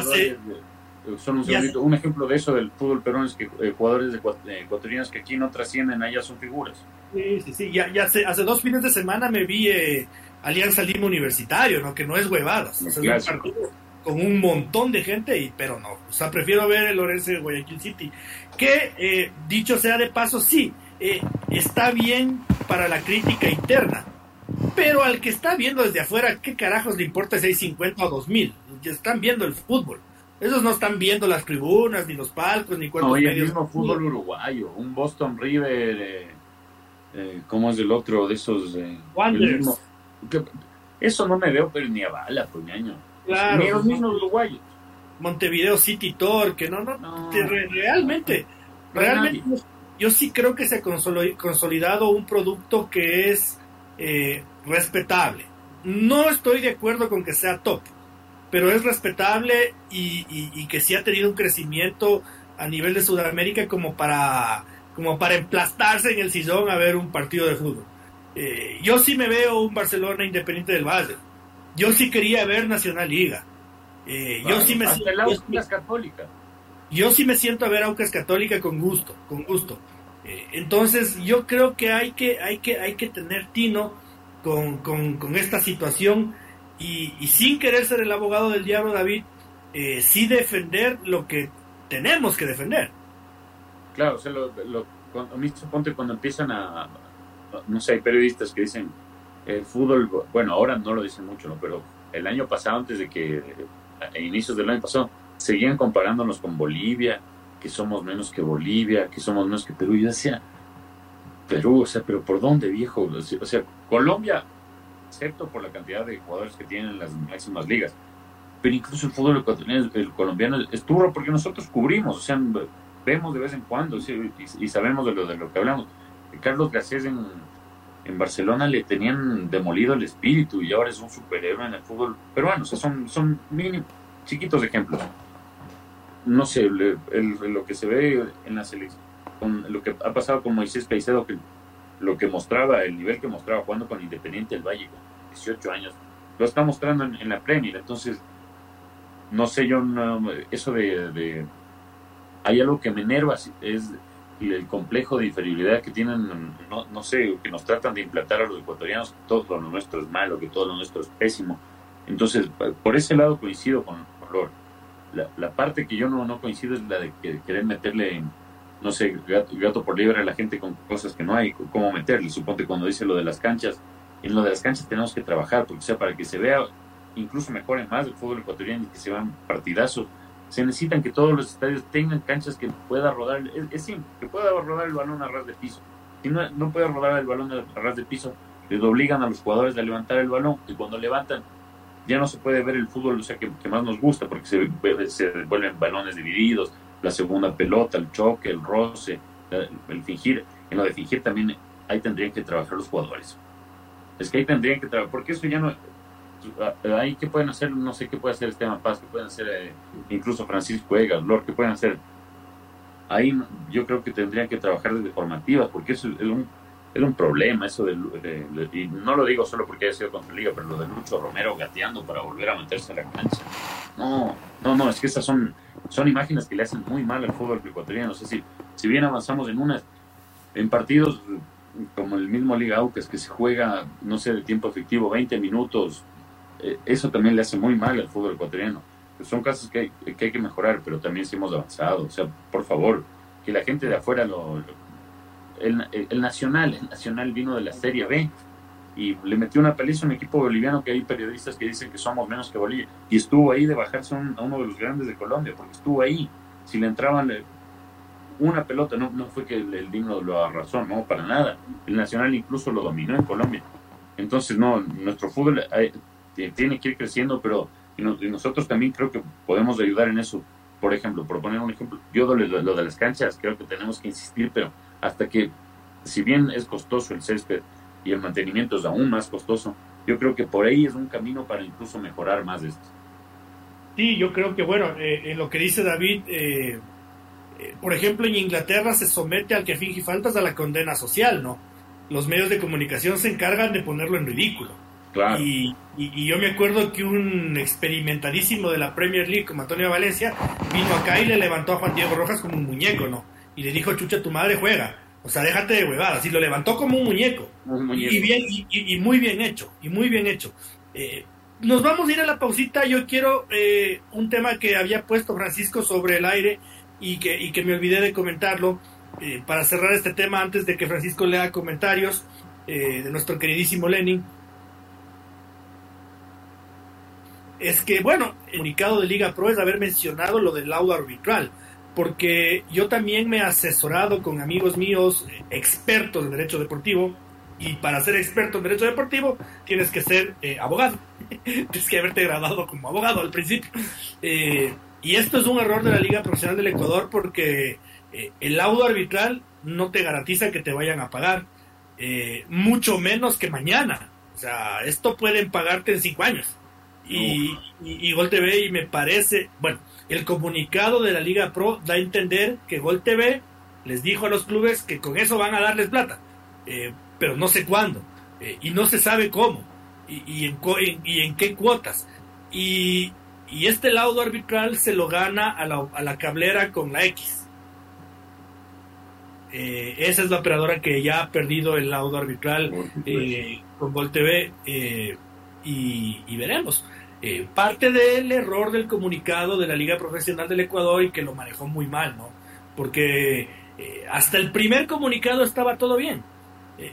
un, ejemplo de eso del fútbol peruano es que eh, jugadores ecuatorianos que aquí no trascienden, allá son figuras. Sí, sí, sí. Ya, ya hace, hace dos fines de semana me vi eh, Alianza Lima Universitario, ¿no? Que no es huevadas. con un montón de gente, y, pero no. O sea, prefiero ver el Orense de Guayaquil City. Que, eh, dicho sea de paso, sí, eh, está bien para la crítica interna. Pero al que está viendo desde afuera, ¿qué carajos le importa 650 o 2000? Están viendo el fútbol. Esos no están viendo las tribunas, ni los palcos, ni cuántos no, y el mismo fútbol uruguayo. Un Boston River, eh, ¿cómo es el otro de esos? Wanderers eso no me veo, pero ni a bala, puñaño. Claro. Ni los mismos uruguayos. Montevideo City Torque, no, no, realmente. realmente yo sí creo que se ha consolidado un producto que es eh, respetable. No estoy de acuerdo con que sea top, pero es respetable y, que sí ha tenido un crecimiento a nivel de Sudamérica como para, como para emplastarse en el sillón a ver un partido de fútbol. Eh, yo sí me veo un Barcelona Independiente del Valle. Yo sí quería ver Nacional Liga. Eh, yo sí me siento, Católica. Yo sí me siento a ver Aucas Católica con gusto, con gusto. Eh, entonces yo creo que hay que, hay que, hay que tener tino con, con, esta situación y, sin querer ser el abogado del diablo David, eh, sí defender lo que tenemos que defender. Claro, o sea, lo, ponte cuando empiezan a, no sé, hay periodistas que dicen fútbol, bueno, ahora no lo dicen mucho, ¿no? pero el año pasado, antes de que, a inicios del año pasado, seguían comparándonos con Bolivia, que somos menos que Bolivia, que somos menos que Perú. Y yo decía, Perú, o sea, pero ¿por dónde, viejo? O sea, Colombia, excepto por la cantidad de jugadores que tienen en las máximas ligas, pero incluso el fútbol ecuatoriano, el colombiano es turro porque nosotros cubrimos, o sea, vemos de vez en cuando y, sabemos de lo, de lo que hablamos. Carlos Garcés en, en Barcelona le tenían demolido el espíritu y ahora es un superhéroe en el fútbol peruano. O sea, son, son mínimos, chiquitos ejemplos. No sé, lo que se ve en la selección, con lo que ha pasado con Moisés Caicedo, que lo que mostraba, el nivel que mostraba jugando con Independiente del Valle, con 18 años, lo está mostrando en, la Premier. Entonces, no sé, yo, eso de, Hay algo que me enerva, es el complejo de inferioridad que tienen, no, no, sé, que nos tratan de implantar a los ecuatorianos, que todo lo nuestro es malo, que todo lo nuestro es pésimo. Entonces, por ese lado coincido con, con La, la, parte que yo no, no coincido es la de querer meterle, no sé, gato, por libre a la gente con cosas que no hay, cómo meterle. Suponte cuando dice lo de las canchas, en lo de las canchas tenemos que trabajar, porque sea, para que se vea, incluso mejore más el fútbol ecuatoriano y que se vean partidazos se necesitan que todos los estadios tengan canchas que pueda rodar, es, simple, que pueda rodar el balón a ras de piso. Si no, no puede rodar el balón a ras de piso, les obligan a los jugadores a levantar el balón y cuando levantan ya no se puede ver el fútbol o sea, que, más nos gusta porque se, se vuelven balones divididos, la segunda pelota, el choque, el roce, el fingir. En lo de fingir también ahí tendrían que trabajar los jugadores. Es que ahí tendrían que trabajar, porque eso ya no, Ah, ahí que pueden hacer, no sé qué puede hacer Esteban Paz, que pueden hacer eh, incluso Francisco Egas, Lord, que pueden hacer. Ahí yo creo que tendrían que trabajar desde formativas, porque eso es un, es un problema, eso de, y no lo digo solo porque haya sido contra Liga, pero lo de Lucho Romero gateando para volver a meterse en la cancha. No, no, no, es que esas son, son imágenes que le hacen muy mal al fútbol ecuatoriano. O sea, si, si bien avanzamos en unas, en partidos como el mismo Liga Aucas, que se juega, no sé, de tiempo efectivo, 20 minutos, eh, eso también le hace muy mal al fútbol ecuatoriano. Pues son casos que hay, que mejorar, pero también sí hemos avanzado. O sea, por favor, que la gente de afuera lo... el, Nacional, el Nacional vino de la Serie B y le metió una paliza a un equipo boliviano que hay periodistas que dicen que somos menos que Bolivia. Y estuvo ahí de bajarse a uno de los grandes de Colombia, porque estuvo ahí. Si le entraban una pelota, no, no fue que el, el lo arrasó, no, para nada. El Nacional incluso lo dominó en Colombia. Entonces, no, nuestro fútbol tiene que ir creciendo, pero nosotros también creo que podemos ayudar en eso. Por ejemplo, por poner un ejemplo, yo lo, lo, de las canchas creo que tenemos que insistir, pero hasta que, si bien es costoso el césped y el mantenimiento es aún más costoso, yo creo que por ahí es un camino para incluso mejorar más esto. Sí, yo creo que, bueno, eh, en lo que dice David, eh, eh, por ejemplo, en Inglaterra se somete al que finge faltas a la condena social, ¿no? Los medios de comunicación se encargan de ponerlo en ridículo. Y, yo me acuerdo que un experimentadísimo de la Premier League, como Antonio Valencia, vino acá y le levantó a Juan Diego Rojas como un muñeco, ¿no? Y le dijo, chucha, tu madre juega. O sea, déjate de huevadas. Y lo levantó como un muñeco. Y, bien, y, muy bien hecho. Y muy bien hecho. Eh, nos vamos a ir a la pausita. Yo quiero eh, un tema que había puesto Francisco sobre el aire y que, y que me olvidé de comentarlo. Eh, para cerrar este tema, antes de que Francisco lea comentarios de nuestro queridísimo Lenin es que, bueno, el comunicado de Liga Pro es haber mencionado lo del laudo arbitral, porque yo también me he asesorado con amigos míos expertos en derecho deportivo, y para ser experto en derecho deportivo tienes que ser eh, abogado, tienes que haberte graduado como abogado al principio. Eh, y esto es un error de la Liga Profesional del Ecuador porque eh, el laudo arbitral no te garantiza que te vayan a pagar, eh, mucho menos que mañana. O sea, esto pueden pagarte en cinco años. Y, y, Gol TV, y me parece, bueno, el comunicado de la Liga Pro da a entender que Gol TV les dijo a los clubes que con eso van a darles plata, eh, pero no sé cuándo, y no se sabe cómo, y, en, y en qué cuotas. Y, y este laudo arbitral se lo gana a la, a la cablera con la X. Eh, esa es la operadora que ya ha perdido el laudo arbitral eh, con Gol TV eh, y, veremos. Parte del error del comunicado de la Liga Profesional del Ecuador y que lo manejó muy mal, ¿no? Porque hasta el primer comunicado estaba todo bien.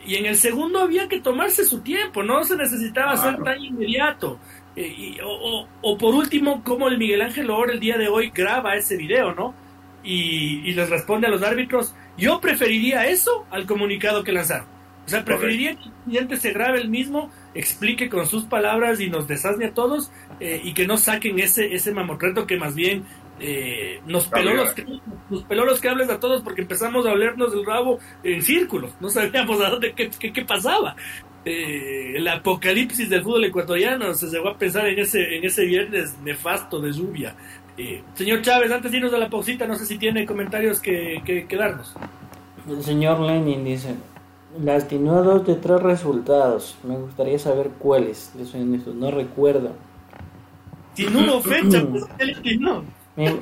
y en el segundo había que tomarse su tiempo, no se necesitaba ser tan inmediato. Eh, o, por último, como el Miguel Ángel Or el día de hoy graba ese video, ¿no? Y, les responde a los árbitros. Yo preferiría eso al comunicado que lanzaron. O sea, preferiría que el se grabe el mismo, explique con sus palabras y nos desasne a todos eh, y que no saquen ese, ese mamotreto que más bien eh, nos, peló los, nos peló los cables a todos porque empezamos a olernos el rabo en círculos. No sabíamos a dónde, qué, qué pasaba eh, el apocalipsis del fútbol ecuatoriano. Se llegó a pensar en ese, en ese viernes nefasto de lluvia. Eh, señor Chávez, antes de irnos de la pausita, no sé si tiene comentarios que, que, darnos. El señor Lenin dice, lastimó a dos de tres resultados. Me gustaría saber cuáles. no recuerdo. Sin una fecha, pues, no.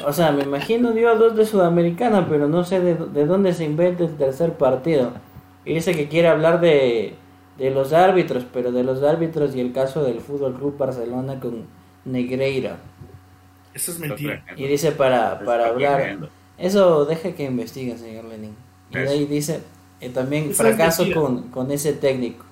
o sea, me imagino dio a dos de Sudamericana, pero no sé de, de dónde se inventa el tercer partido. Y dice que quiere hablar de, de los árbitros, pero de los árbitros y el caso del Fútbol Club Barcelona con Negreira. Eso es mentira. Y dice para, para hablar. Eso deja que investigue, señor Lenin. Y ahí dice eh, también fracaso con, con ese técnico.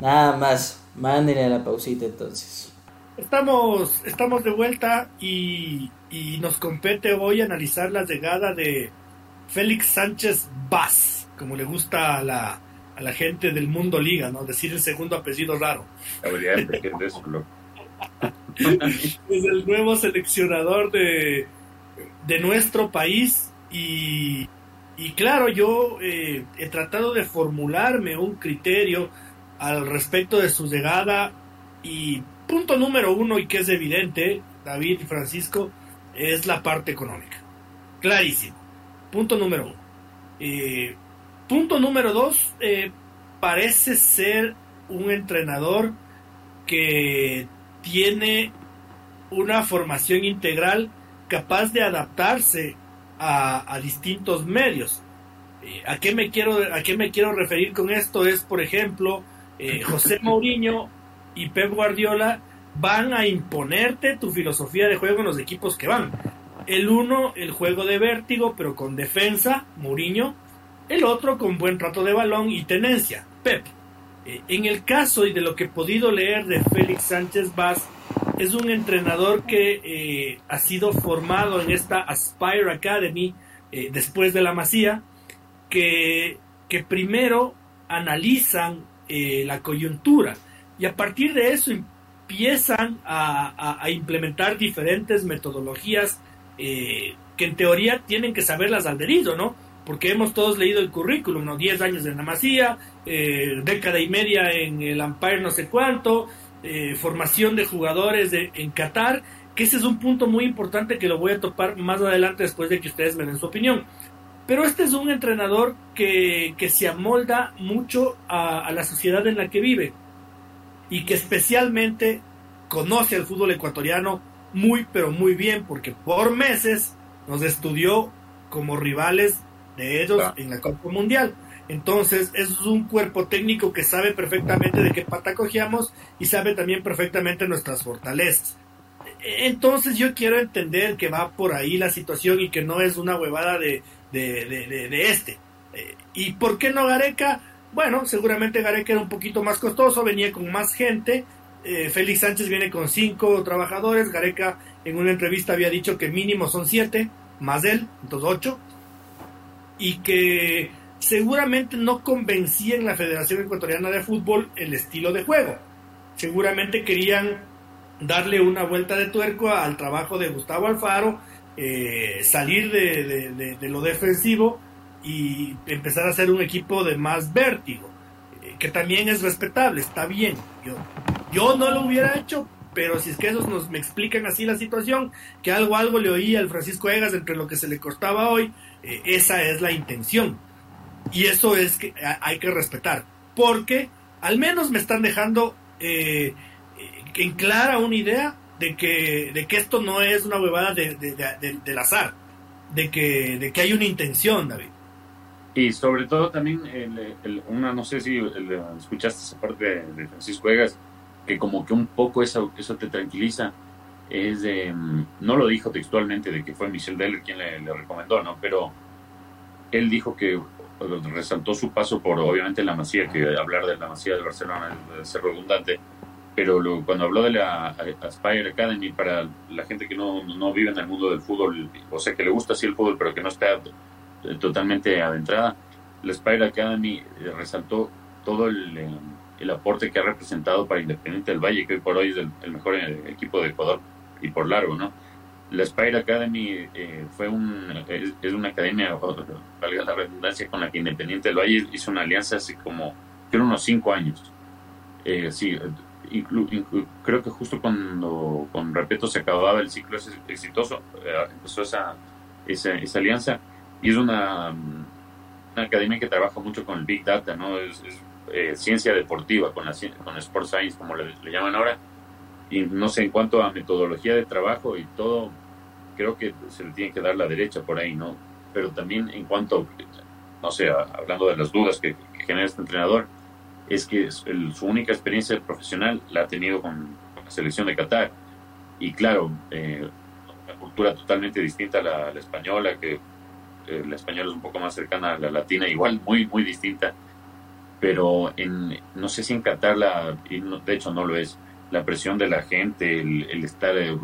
Nada más, mándele a la pausita entonces. Estamos, estamos de vuelta y, y nos compete hoy analizar la llegada de Félix Sánchez Vaz, como le gusta a la, a la gente del mundo liga, ¿no? Decir el segundo apellido raro. es el nuevo seleccionador de, de nuestro país y, y claro, yo eh, he tratado de formularme un criterio al respecto de su llegada y punto número uno y que es evidente, David y Francisco, es la parte económica. Clarísimo. Punto número uno. Eh, Punto número dos, eh, parece ser un entrenador que tiene una formación integral capaz de adaptarse a, distintos medios. Eh, ¿a, qué me quiero, ¿A qué me quiero referir con esto? Es, por ejemplo, eh, José Mourinho y Pep Guardiola van a imponerte tu filosofía de juego en los equipos que van. El uno, el juego de vértigo, pero con defensa, Mourinho el otro con buen trato de balón y tenencia, Pep. Eh, en el caso y de lo que he podido leer de Félix Sánchez Vaz, es un entrenador que eh, ha sido formado en esta Aspire Academy eh, después de la Masía, que, que primero analizan la coyuntura y a partir de eso empiezan a, a implementar diferentes metodologías que en teoría tienen que saberlas al dedillo, ¿no? porque hemos todos leído el currículum, ¿no? 10 años en la Masía, eh, década y media en el Empire no sé cuánto, eh, formación de jugadores de, en Qatar, que ese es un punto muy importante que lo voy a topar más adelante después de que ustedes me den su opinión. Pero este es un entrenador que, que se amolda mucho a, a la sociedad en la que vive y que especialmente conoce al fútbol ecuatoriano muy pero muy bien porque por meses nos estudió como rivales de ellos en la Copa Mundial. Entonces, es un cuerpo técnico que sabe perfectamente de qué pata cogíamos y sabe también perfectamente nuestras fortalezas. Entonces, yo quiero entender que va por ahí la situación y que no es una huevada de, de, este. Eh, ¿Y por qué no Gareca? Bueno, seguramente Gareca era un poquito más costoso, venía con más gente. Eh, Félix Sánchez viene con cinco trabajadores. Gareca en una entrevista había dicho que mínimo son siete, más él, entonces ocho y que seguramente no convencía en la Federación Ecuatoriana de Fútbol el estilo de juego. Seguramente querían darle una vuelta de tuerco al trabajo de Gustavo Alfaro eh, salir de, lo defensivo y empezar a ser un equipo de más vértigo, eh, que también es respetable, está bien. Yo, yo no lo hubiera hecho, pero si es que esos nos me explican así la situación, que algo algo le oí al Francisco Egas entre lo que se le costaba hoy, eh, esa es la intención. Y eso es que hay que respetar, porque al menos me están dejando eh, en clara una idea de que, de que esto no es una huevada de, del azar, de que, de que hay una intención, David. Y sobre todo también, el, una, no sé si escuchaste esa parte de, Francisco Egas, que como que un poco eso, eso te tranquiliza, es de, mm, no lo dijo textualmente de que fue Michel Deller quien le, recomendó, ¿no? Pero él dijo que resaltó su paso por obviamente la Masía, que hablar de la Masía de Barcelona es ser redundante, pero cuando habló de la Aspire Academy, para la gente que no, no, vive en el mundo del fútbol, o sea, que le gusta así el fútbol, pero que no está totalmente adentrada, la Aspire Academy eh, resaltó todo el, eh, el, aporte que ha representado para Independiente del Valle, que hoy por hoy es el, mejor eh, equipo de Ecuador y por largo, ¿no? La Spire Academy fue un, es, una academia, valga la redundancia, con la que Independiente del Valle hizo una alianza hace como, creo, unos cinco años. Eh, sí, creo que justo cuando con Repeto se acababa el ciclo exitoso, eh, empezó esa, esa, alianza y es una, una, academia que trabaja mucho con el Big Data, ¿no? Es, eh, ciencia deportiva, con, la, con Sport Science, como le, llaman ahora. Y no sé, en cuanto a metodología de trabajo y todo, creo que se le tiene que dar la derecha por ahí, ¿no? Pero también en cuanto, no sé, hablando de las dudas que genera este entrenador, es que su única experiencia profesional la ha tenido con, la selección de Qatar. Y claro, eh, una cultura totalmente distinta a la, española, que eh, la española es un poco más cercana a la latina, igual muy, muy distinta. Pero en, no sé si en Qatar, la, de hecho no lo es, la presión de la gente, el, estar, eh,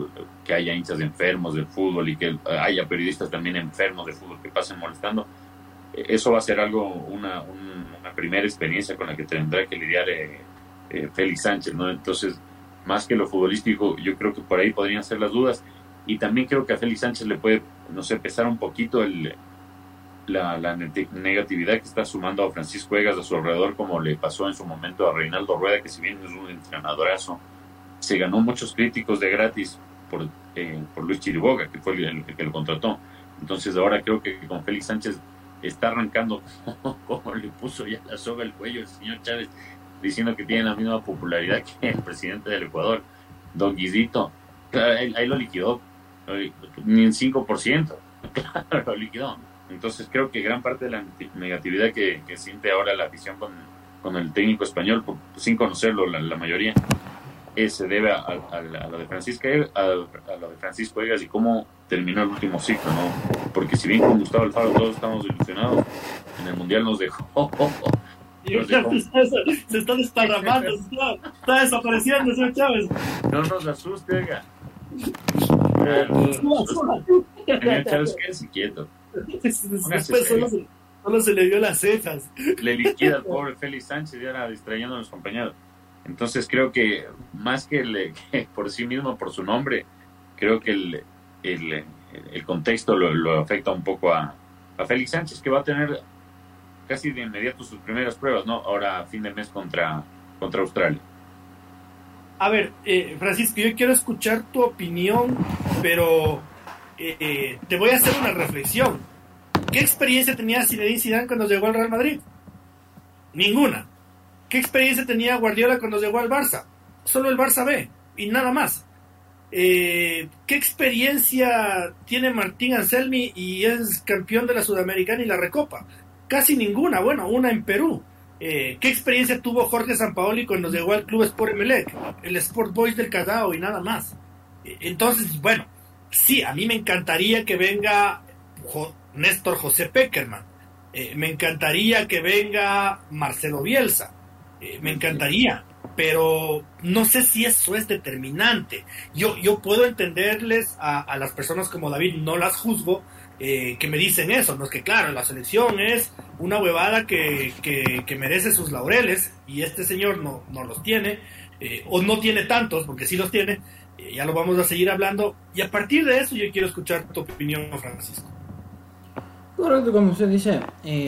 que haya hinchas enfermos del fútbol y que haya periodistas también enfermos de fútbol que pasen molestando, eso va a ser algo, una, una, primera experiencia con la que tendrá que lidiar eh, eh, Félix Sánchez, ¿no? Entonces, más que lo futbolístico, yo creo que por ahí podrían ser las dudas. Y también creo que a Félix Sánchez le puede, no sé, pesar un poquito el, la, la, negatividad que está sumando a Francisco Egas a su alrededor, como le pasó en su momento a Reinaldo Rueda, que si bien es un entrenadorazo, se ganó muchos críticos de gratis por, eh, por Luis Chiriboga, que fue el, que lo contrató. Entonces ahora creo que con Félix Sánchez está arrancando como le puso ya la soga al cuello el señor Chávez, diciendo que tiene la misma popularidad que el presidente del Ecuador, don Guisito. Ahí, lo liquidó, ni en 5%, claro, lo liquidó. Entonces creo que gran parte de la negatividad que, siente ahora la afición con, con, el técnico español, sin conocerlo la mayoría, eh, se debe a, lo de Francisco, a, lo de Francisco Egas y cómo terminó el último ciclo, ¿no? Porque si bien con Gustavo Alfaro todos estamos ilusionados, en el Mundial nos dejó... Se está desparramando, está, desapareciendo, señor Chávez. No nos asuste, Ega. Señor Chávez, quédese quieto. Después solo se, solo se le dio las cejas. Le liquida al pobre Félix Sánchez y ahora distrayendo a los compañeros. Entonces creo que más que, el, por sí mismo, por su nombre, creo que el, el, contexto lo, afecta un poco a, a Félix Sánchez, que va a tener casi de inmediato sus primeras pruebas, ¿no? Ahora fin de mes contra, contra Australia. A ver, eh, Francisco, yo quiero escuchar tu opinión, pero eh, te voy a hacer una reflexión. ¿Qué experiencia tenía Zinedine Zidane cuando llegó al Real Madrid? Ninguna. ¿Qué experiencia tenía Guardiola cuando llegó al Barça? Solo el Barça B y nada más. Eh, ¿Qué experiencia tiene Martín Anselmi y es campeón de la Sudamericana y la Recopa? Casi ninguna, bueno, una en Perú. Eh, ¿Qué experiencia tuvo Jorge Sampaoli cuando llegó al club Sport Emelec? El Sport Boys del Cadao y nada más. Eh, entonces, bueno, sí, a mí me encantaría que venga Néstor José Peckerman. me encantaría que venga Marcelo Bielsa eh, me encantaría, pero no sé si eso es determinante. Yo, yo puedo entenderles a, las personas como David, no las juzgo, eh, que me dicen eso, no es que claro, la selección es una huevada que, que, merece sus laureles y este señor no, no los tiene, eh, o no tiene tantos, porque sí los tiene, ya lo vamos a seguir hablando y a partir de eso yo quiero escuchar tu opinión, Francisco. Correcto, como usted dice,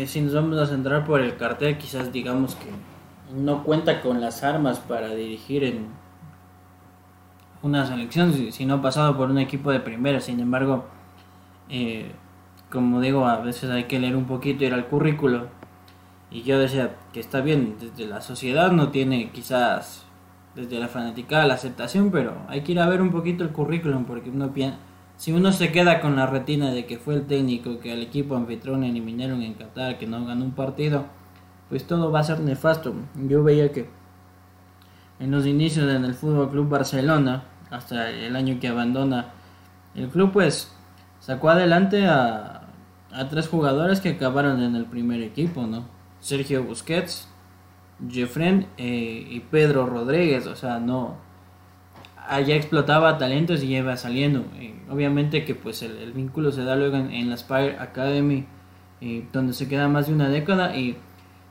si nos vamos a centrar por el cartel, quizás digamos que no cuenta con las armas para dirigir en una selección, si no ha pasado por un equipo de primera. Sin embargo, eh, como digo, a veces hay que leer un poquito, ir al currículo. Y yo decía que está bien, desde la sociedad no tiene quizás, desde la fanática la aceptación, pero hay que ir a ver un poquito el currículum porque uno piensa si uno se queda con la retina de que fue el técnico que al equipo anfitrión eliminaron en Qatar, que no ganó un partido, pues todo va a ser nefasto. Yo veía que en los inicios en el Fútbol Club Barcelona, hasta el año que abandona el club, pues sacó adelante a, a tres jugadores que acabaron en el primer equipo, ¿no? Sergio Busquets, Jeffren eh, y Pedro Rodríguez, o sea, no allá explotaba talentos y iba saliendo. obviamente que pues el, vínculo se da luego en, la Spire Academy, donde se queda más de una década y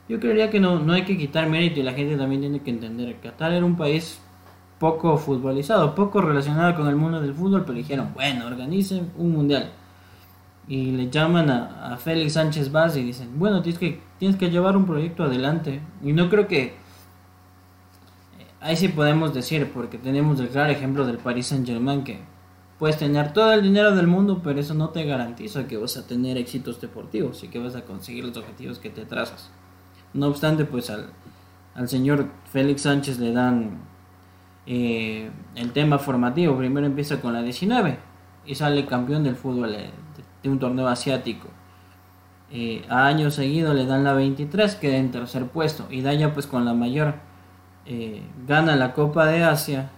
yo creería que no, no hay que quitar mérito y la gente también tiene que entender que Qatar era un país poco futbolizado, poco relacionado con el mundo del fútbol, pero dijeron, bueno, organicen un mundial. Y le llaman a, a Félix Sánchez Vaz y dicen, bueno, tienes que, tienes que llevar un proyecto adelante. Y no creo que ahí sí podemos decir, porque tenemos el claro ejemplo del Paris Saint Germain, que puedes tener todo el dinero del mundo, pero eso no te garantiza que vas a tener éxitos deportivos y que vas a conseguir los objetivos que te trazas. No obstante, pues al, señor Félix Sánchez le dan eh, el tema formativo. Primero empieza con la 19 y sale campeón del fútbol eh, de, un torneo asiático. Eh, a año seguido le dan la 23, queda en tercer puesto y da ya pues con la mayor gana la Copa de Asia,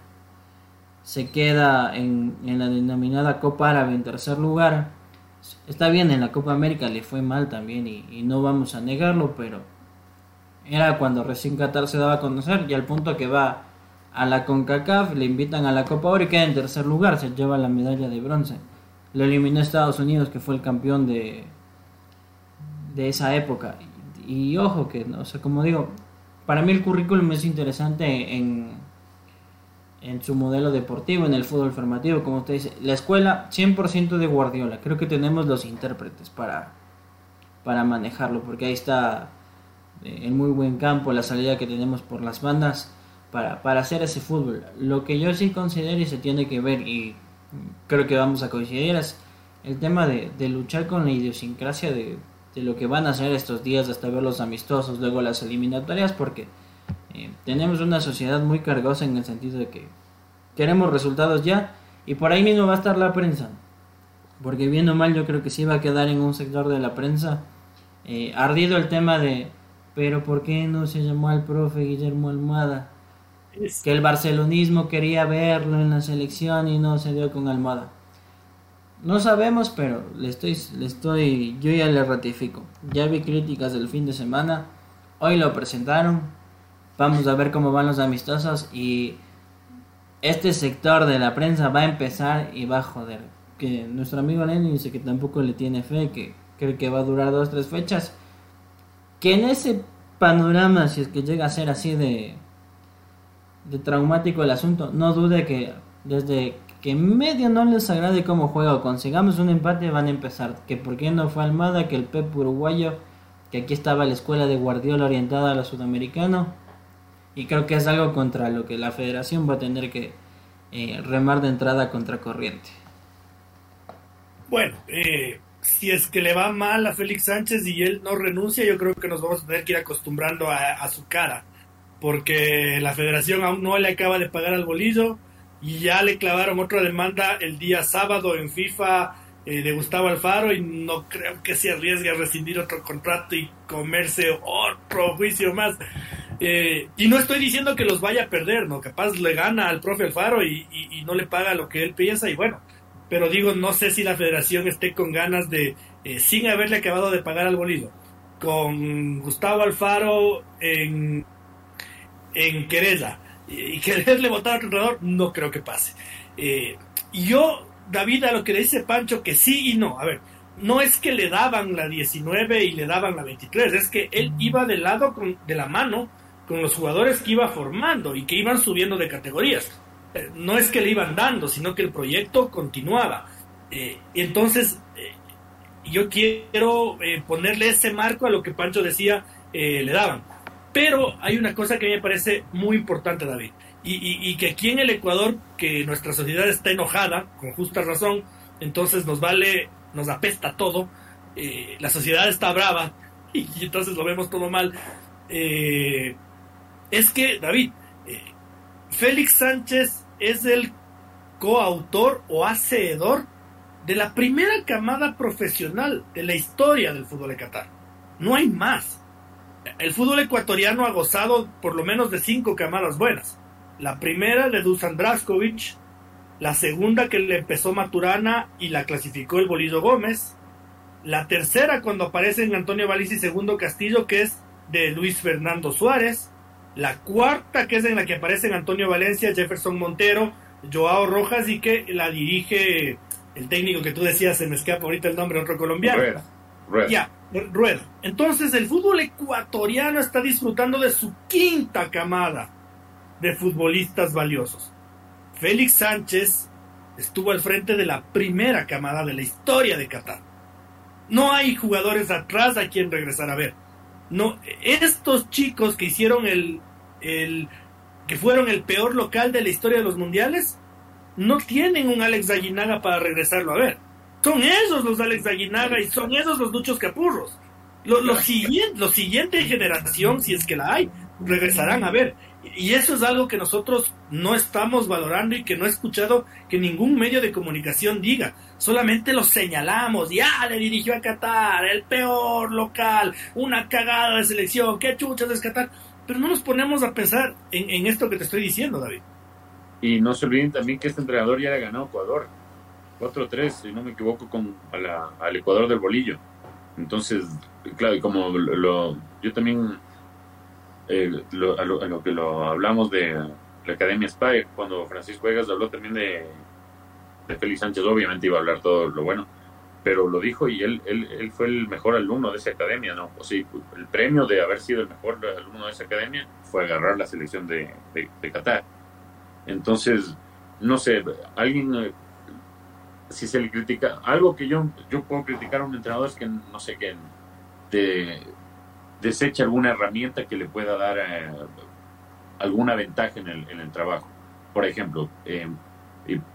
se queda en, la denominada Copa Árabe en tercer lugar. Está bien, en la Copa América le fue mal también y, no vamos a negarlo, pero era cuando recién Qatar se daba a conocer y al punto que va a la CONCACAF, le invitan a la Copa Oro y queda en tercer lugar, se lleva la medalla de bronce. Lo eliminó Estados Unidos, que fue el campeón de, de esa época. Y, ojo que, o sea, como digo, para mí el currículum es interesante en, en su modelo deportivo, en el fútbol formativo, como usted dice. La escuela 100% de Guardiola. Creo que tenemos los intérpretes para, para manejarlo, porque ahí está en muy buen campo la salida que tenemos por las bandas para, para hacer ese fútbol. Lo que yo sí considero y se tiene que ver, y creo que vamos a coincidir, es el tema de, de luchar con la idiosincrasia de, de lo que van a hacer estos días hasta ver los amistosos, luego las eliminatorias, porque eh, tenemos una sociedad muy cargosa en el sentido de que queremos resultados ya y por ahí mismo va a estar la prensa. Porque bien o mal yo creo que sí va a quedar en un sector de la prensa eh, ardido el tema de, pero ¿por qué no se llamó al profe Guillermo Almada? Que el barcelonismo quería verlo en la selección y no se dio con Almada. No sabemos, pero le estoy, le estoy, yo ya le ratifico. Ya vi críticas del fin de semana. Hoy lo presentaron. Vamos a ver cómo van los amistosos y este sector de la prensa va a empezar y va a joder. Que nuestro amigo Lenny dice que tampoco le tiene fe, que cree que va a durar dos tres fechas. Que en ese panorama, si es que llega a ser así de, de traumático el asunto, no dude que desde que medio no les agrade cómo juega o consigamos un empate, van a empezar. Que por qué no fue Almada, que el Pep uruguayo, que aquí estaba la escuela de Guardiola orientada a lo sudamericano. Y creo que es algo contra lo que la federación va a tener que eh, remar de entrada contra corriente. Bueno, eh, si es que le va mal a Félix Sánchez y él no renuncia, yo creo que nos vamos a tener que ir acostumbrando a, su cara. Porque la federación aún no le acaba de pagar al bolillo y ya le clavaron otra demanda el día sábado en FIFA eh, de Gustavo Alfaro y no creo que se arriesgue a rescindir otro contrato y comerse otro juicio más. Eh, y no estoy diciendo que los vaya a perder, ¿no? Capaz le gana al profe Alfaro y, no le paga lo que él piensa y bueno, pero digo, no sé si la federación esté con ganas de, eh, sin haberle acabado de pagar al bolido, con Gustavo Alfaro en, en Querella y quererle votar a otro entrenador, no creo que pase. Eh, y yo, David, a lo que le dice Pancho, que sí y no. A ver, no es que le daban la 19 y le daban la 23, es que él iba de lado, con, de la mano, con los jugadores que iba formando y que iban subiendo de categorías. Eh, no es que le iban dando, sino que el proyecto continuaba. Eh, entonces, eh, yo quiero ponerle ese marco a lo que Pancho decía, le daban. Pero hay una cosa que me parece muy importante, David, y, que aquí en el Ecuador, que nuestra sociedad está enojada, con justa razón, entonces nos vale, nos apesta todo, la sociedad está brava, y, entonces lo vemos todo mal. es que, David, Félix Sánchez es el coautor o hacedor de la primera camada profesional de la historia del fútbol de Qatar. No hay más. El fútbol ecuatoriano ha gozado por lo menos de cinco camadas buenas. La primera de Dusan Draskovic, la segunda que le empezó Maturana y la clasificó el Bolillo Gómez, la tercera cuando aparecen Antonio Valisi y Segundo Castillo, que es de Luis Fernando Suárez, la cuarta que es en la que aparecen Antonio Valencia, Jefferson Montero, Joao Rojas y que la dirige el técnico que tú decías, se me escapa ahorita el nombre, otro colombiano. Rueda. Rueda. Ya, Rueda. Entonces el fútbol ecuatoriano está disfrutando de su quinta camada de futbolistas valiosos. Félix Sánchez estuvo al frente de la primera camada de la historia de Qatar. No hay jugadores atrás a quien regresar a ver. No, estos chicos que hicieron el, el que fueron el peor local de la historia de los mundiales, no tienen un Alex Aguinaga para regresarlo a ver. Son esos los Alex Aguinaga y son esos los Luchos Capurros. Los, los, siguiente, los siguiente generación, si es que la hay, regresarán a ver. Y eso es algo que nosotros no estamos valorando y que no he escuchado que ningún medio de comunicación diga. Solamente lo señalamos. Ya le dirigió a Qatar, el peor local, una cagada de selección, qué chuchas es Qatar pero no nos ponemos a pensar en, esto que te estoy diciendo, David. Y no se olviden también que este entrenador ya le ganó a Ecuador. 4-3, si no me equivoco, con al Ecuador del Bolillo. Entonces, claro, y como lo, yo también, eh, lo, a, lo, que lo hablamos de la Academia Spire, cuando Francisco Vegas habló también de, de Félix Sánchez, obviamente iba a hablar todo lo bueno pero lo dijo y él, él, fue el mejor alumno de esa academia, ¿no? O sea, el premio de haber sido el mejor alumno de esa academia fue agarrar la selección de, de, Qatar. Entonces, no sé, alguien, eh, si se le critica, algo que yo, yo puedo criticar a un entrenador es que, no sé, que de, desecha alguna herramienta que le pueda dar eh, alguna ventaja en el, en el trabajo. Por ejemplo, eh,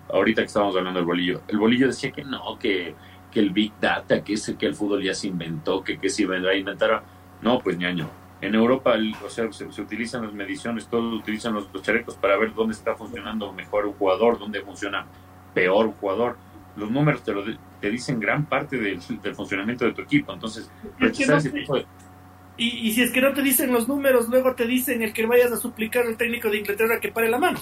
ahorita que estábamos hablando del bolillo, el bolillo decía que no, que que el Big Data, que, ese, que el fútbol ya se inventó, que, que se iba a inventar. No, pues ñaño. En Europa, o sea, se, utilizan las mediciones, todos utilizan los, chalecos para ver dónde está funcionando mejor un jugador, dónde funciona peor un jugador. Los números te, lo, te dicen gran parte del, funcionamiento de tu equipo. Entonces, y, y, si es que no te dicen los números, luego te dicen el que vayas a suplicar al técnico de Inglaterra que pare la mano.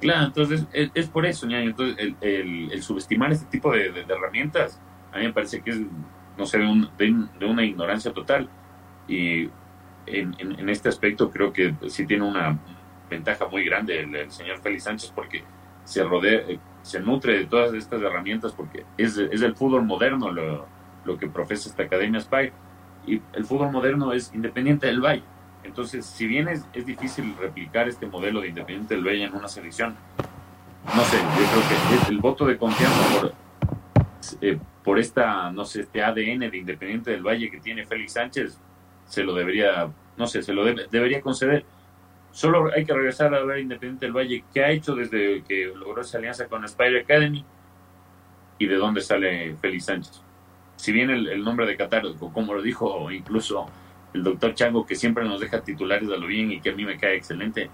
Claro, entonces es, por eso, ñaño. Entonces, el, subestimar este tipo de, herramientas, a mí me parece que es, no sé, de, una ignorancia total. Y en, este aspecto creo que sí tiene una ventaja muy grande el, señor Félix Sánchez porque se rodea, eh, se nutre de todas estas herramientas porque es, el fútbol moderno lo, lo que profesa esta Academia Spy. Y el fútbol moderno es independiente del Valle entonces, si bien es, es difícil replicar este modelo de Independiente del Valle en una selección, no sé, yo creo que el voto de confianza por, eh, por esta, no sé, este ADN de Independiente del Valle que tiene Félix Sánchez, se lo debería, no sé, se lo debería conceder. Solo hay que regresar a ver Independiente del Valle qué ha hecho desde que logró esa alianza con Spider Academy y de dónde sale Félix Sánchez. Si bien el, el nombre de Qatar, como lo dijo incluso el doctor Chango, que siempre nos deja titulares a lo bien y que a mí me cae excelente.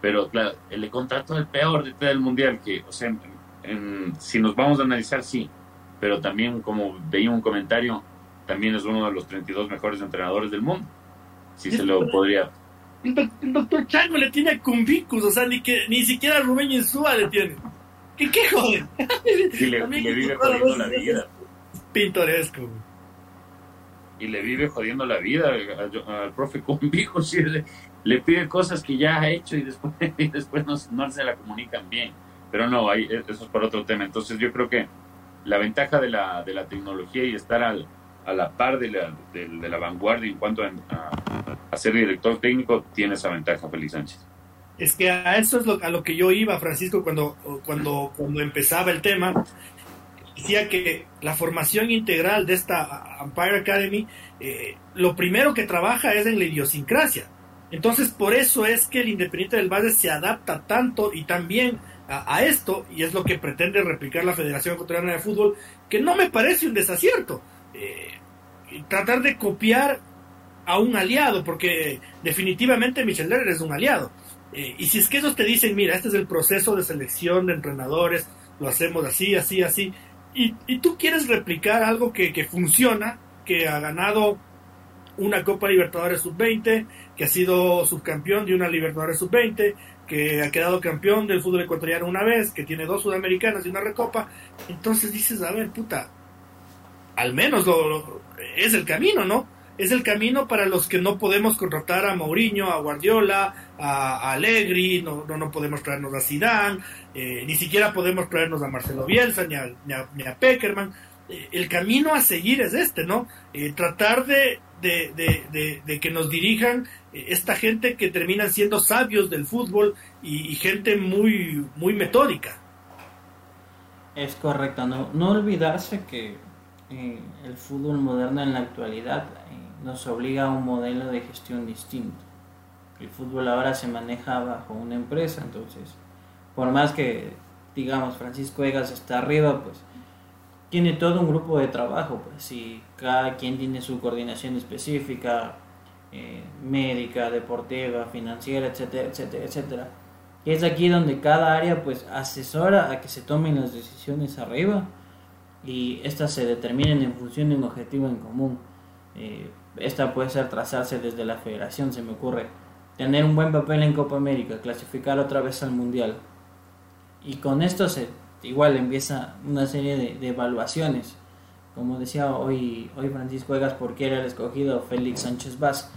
Pero claro, le contrató el peor de todo el mundial, que, o sea, si nos vamos a analizar, sí, pero también, como veía un comentario, también es uno de los 32 mejores entrenadores del mundo. Si se lo podría. El doctor Chango le tiene cumbicus, o sea, ni, que, ni siquiera Rubén Insúa le tiene. ¿Qué, qué joder? Y le, le vive jodiendo la vida. Pintoresco y le vive jodiendo la vida al, profe Convijo, si le, le, pide cosas que ya ha hecho y después, y después no, se la comunican bien. Pero no, hay, e, eso es por otro tema. Entonces yo creo que la ventaja de la, de la tecnología y estar al, a la par de la, de, la vanguardia en cuanto a, a ser director técnico, tiene esa ventaja Félix Sánchez. Es que a eso es lo, a lo que yo iba, Francisco, cuando, cuando, cuando empezaba el tema. Decía que la formación integral de esta Empire Academy, eh, lo primero que trabaja es en la idiosincrasia. Entonces, por eso es que el Independiente del Valle se adapta tanto y también a, esto, y es lo que pretende replicar la Federación Ecuatoriana de Fútbol, que no me parece un desacierto. Eh, tratar de copiar a un aliado, porque definitivamente Michel Lerner es un aliado. Eh, y si es que ellos te dicen, mira, este es el proceso de selección de entrenadores, lo hacemos así, así, así, y, y tú quieres replicar algo que, que funciona, que ha ganado una Copa Libertadores Sub-20, que ha sido subcampeón de una Libertadores Sub-20, que ha quedado campeón del fútbol ecuatoriano una vez, que tiene dos sudamericanas y una recopa. Entonces dices, a ver, puta, al menos lo, es el camino, ¿no? Es el camino para los que no podemos contratar a Mourinho, a Guardiola, a, Allegri, no, no, podemos traernos a Zidane, eh, ni siquiera podemos traernos a Marcelo Bielsa, ni a, ni a, Peckerman. Eh, el camino a seguir es este, ¿no? Eh, tratar de, de, que nos dirijan esta gente que terminan siendo sabios del fútbol y, gente muy, muy metódica. Es correcto, no, no olvidarse que el fútbol moderno en la actualidad nos obliga a un modelo de gestión distinto. El fútbol ahora se maneja bajo una empresa, entonces, por más que, digamos, Francisco Egas está arriba, pues tiene todo un grupo de trabajo, pues, y cada quien tiene su coordinación específica, eh, médica, deportiva, financiera, etcétera, etcétera, etcétera. Y es aquí donde cada área, pues, asesora a que se tomen las decisiones arriba y estas se determinen en función de un objetivo en común. Eh, esta puede ser trazarse desde la federación, se me ocurre. Tener un buen papel en Copa América, clasificar otra vez al Mundial. Y con esto se igual empieza una serie de, evaluaciones. Como decía hoy, hoy Francisco Egas, ¿por qué era el escogido Félix Sánchez Vaz?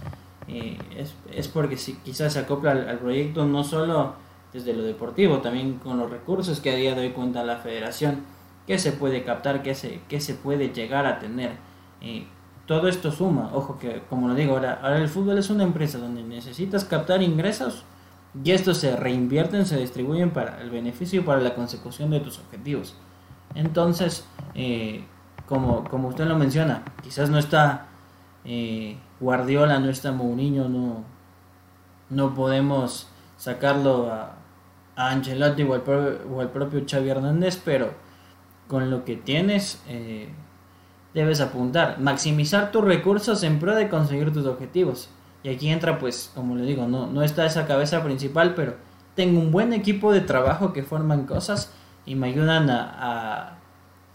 Eh, es, es, porque si, quizás se acopla al, proyecto no solo desde lo deportivo, también con los recursos que a día de hoy cuenta la federación qué se puede captar, qué se, se puede llegar a tener. Eh, todo esto suma, ojo que como lo digo ahora, ahora el fútbol es una empresa donde necesitas captar ingresos y estos se reinvierten, se distribuyen para el beneficio y para la consecución de tus objetivos. Entonces, eh, como, como usted lo menciona, quizás no está eh, Guardiola, no está Mourinho, no, no podemos sacarlo a, a Ancelotti o al, propio Xavi Hernández, pero con lo que tienes eh, debes apuntar. Maximizar tus recursos en pro de conseguir tus objetivos. Y aquí entra, pues, como le digo, no, no está esa cabeza principal, pero tengo un buen equipo de trabajo que forman cosas y me ayudan a,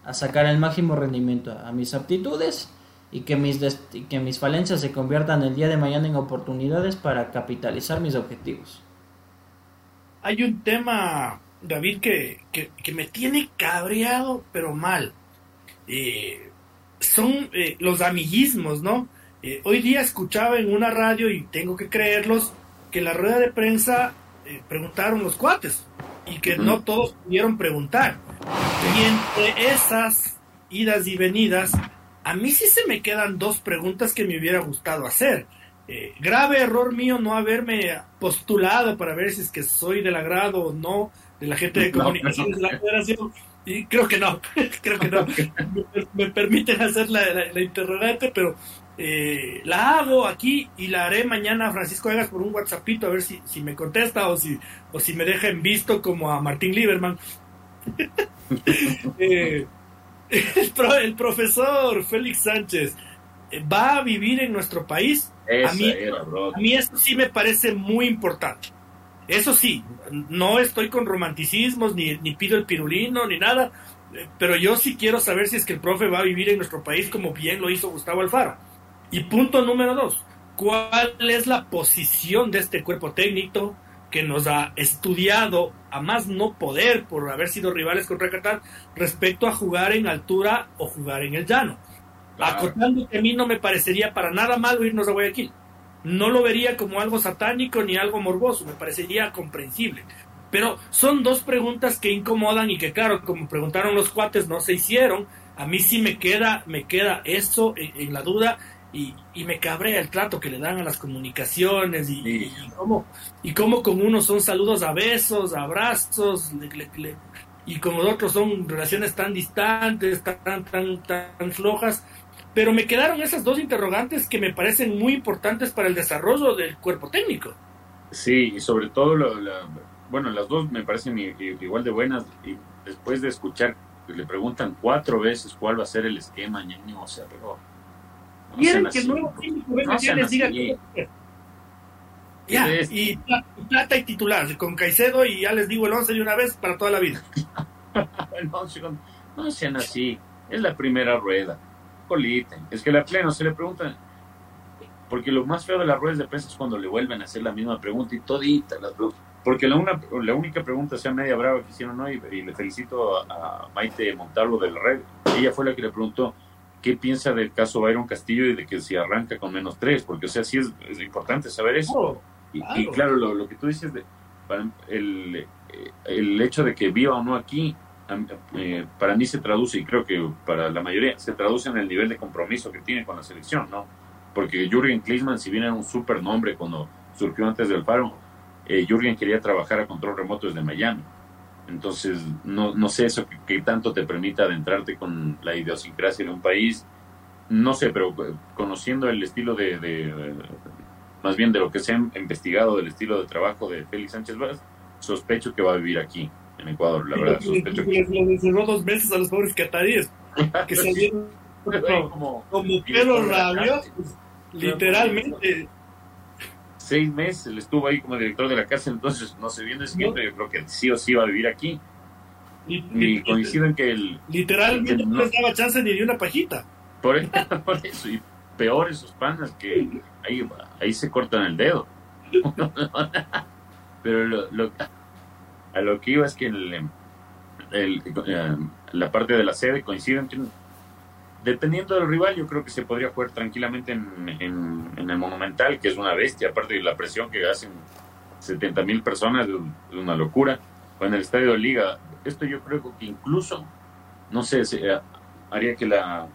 a, sacar el máximo rendimiento a, mis aptitudes y que mis, que mis falencias se conviertan el día de mañana en oportunidades para capitalizar mis objetivos. Hay un tema David, que, que, me tiene cabreado, pero mal. Eh, son eh, los amiguismos, ¿no? Eh, hoy día escuchaba en una radio, y tengo que creerlos, que en la rueda de prensa preguntaron los cuates y que no todos pudieron preguntar. Y entre esas idas y venidas, a mí sí se me quedan dos preguntas que me hubiera gustado hacer. grave error mío no haberme postulado para ver si es que soy del agrado o no de la gente de comunicaciones de la federación y creo que no, creo que no. Me, permiten hacer la, la, interrogante, pero eh, la hago aquí y la haré mañana a Francisco Egas por un WhatsAppito a ver si, si me contesta o si, o si me deja en visto como a Martín Lieberman. Eh, el, profesor Félix Sánchez eh, va a vivir en nuestro país. a mí, a mí esto sí me parece muy importante. Eso sí, no estoy con romanticismos, ni, ni pido el pirulino, ni nada, pero yo sí quiero saber si es que el profe va a vivir en nuestro país como bien lo hizo Gustavo Alfaro. Y punto número dos, ¿cuál es la posición de este cuerpo técnico que nos ha estudiado a más no poder por haber sido rivales contra Qatar respecto a jugar en altura o jugar en el llano? Acotando que a mí no me parecería para nada malo irnos a Guayaquil no lo vería como algo satánico ni algo morboso, me parecería comprensible. Pero son dos preguntas que incomodan y que claro, como preguntaron los cuates, no se hicieron. A mí sí me queda, me queda eso en, la duda y, me cabrea el trato que le dan a las comunicaciones y, y, cómo, y cómo con unos son saludos a besos, abrazos, y con los otros son relaciones tan distantes, tan, tan, tan flojas. Pero me quedaron esas dos interrogantes que me parecen muy importantes para el desarrollo del cuerpo técnico. Sí, y sobre todo, bueno, las dos me parecen igual de buenas. Y después de escuchar le preguntan cuatro veces cuál va a ser el esquema, ñaño, o sea, pero Quieren que el nuevo técnico venga y les diga Ya, y plata y titular, con Caicedo y ya les digo el 11 de una vez para toda la vida. no, sean así, es la primera rueda. Coliten, es que la pleno se le pregunta, porque lo más feo de las ruedas de prensa es cuando le vuelven a hacer la misma pregunta y todita las porque la, una, la única pregunta sea media brava que hicieron hoy, y le felicito a, a Maite Montalvo del Red, ella fue la que le preguntó, qué piensa del caso Byron Castillo y de que si arranca con menos tres, porque o sea, sí es, importante saber eso. y, claro, lo, que tú dices, de, el, el hecho de que viva o no aquí, eh, para mí se traduce, y creo que para la mayoría, se traduce en el nivel de compromiso que tiene con la selección, ¿no? Porque Jürgen Klinsmann, si bien era un super nombre cuando surgió antes del Faro, eh, Jürgen quería trabajar a control remoto desde Miami. Entonces, no, no sé eso que, tanto te permita adentrarte con la idiosincrasia de un país. No sé, pero eh, conociendo el estilo de, más bien de lo que se ha investigado del estilo de trabajo de Félix Sánchez Vaz, sospecho que va a vivir aquí, en Ecuador, la verdad. Sospecho les, que... encerró dos meses a los pobres cataríes, que salieron como, como perros rabiosos, literalmente seis meses, él estuvo ahí como director de la cárcel, entonces no se viene el siguiente, yo creo que sí o sí va a vivir aquí. Y, coincido en que el... Literalmente no les daba chance ni de una pajita. Por, eso, y peor esos panas que ahí, ahí se cortan el dedo. Pero lo, a lo que iba es que el, el, eh, la parte de la sede coincide en que dependiendo del rival, yo creo que se podría jugar tranquilamente en, el Monumental, que es una bestia, aparte de la presión que hacen 70 mil personas, es una locura, o en el Estadio de Liga. Esto yo creo que incluso, no sé, eh, haría que la,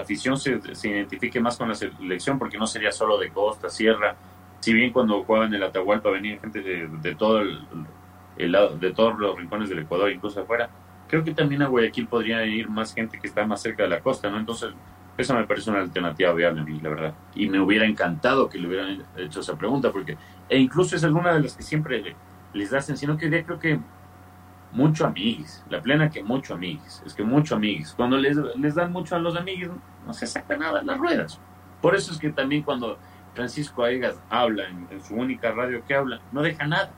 afición se, identifique más con la selección, porque no sería solo de costa, sierra, si bien cuando jugaban en el Atahualpa venía gente de, todo el, lado, de todos los rincones del Ecuador, incluso afuera, creo que también a Guayaquil podría ir más gente que está más cerca de la costa, ¿no? Entonces, esa me parece una alternativa viable a mí, la verdad. Y me hubiera encantado que le hubieran hecho esa pregunta, porque, e incluso es alguna de las que siempre les hacen, sino que creo que mucho amiguis, la plena que mucho amiguis, es que mucho amiguis. Cuando les, les dan mucho a los amiguis, no se saca nada en las ruedas. Por eso es que también cuando Francisco Aegas habla en, en su única radio que habla, no deja nada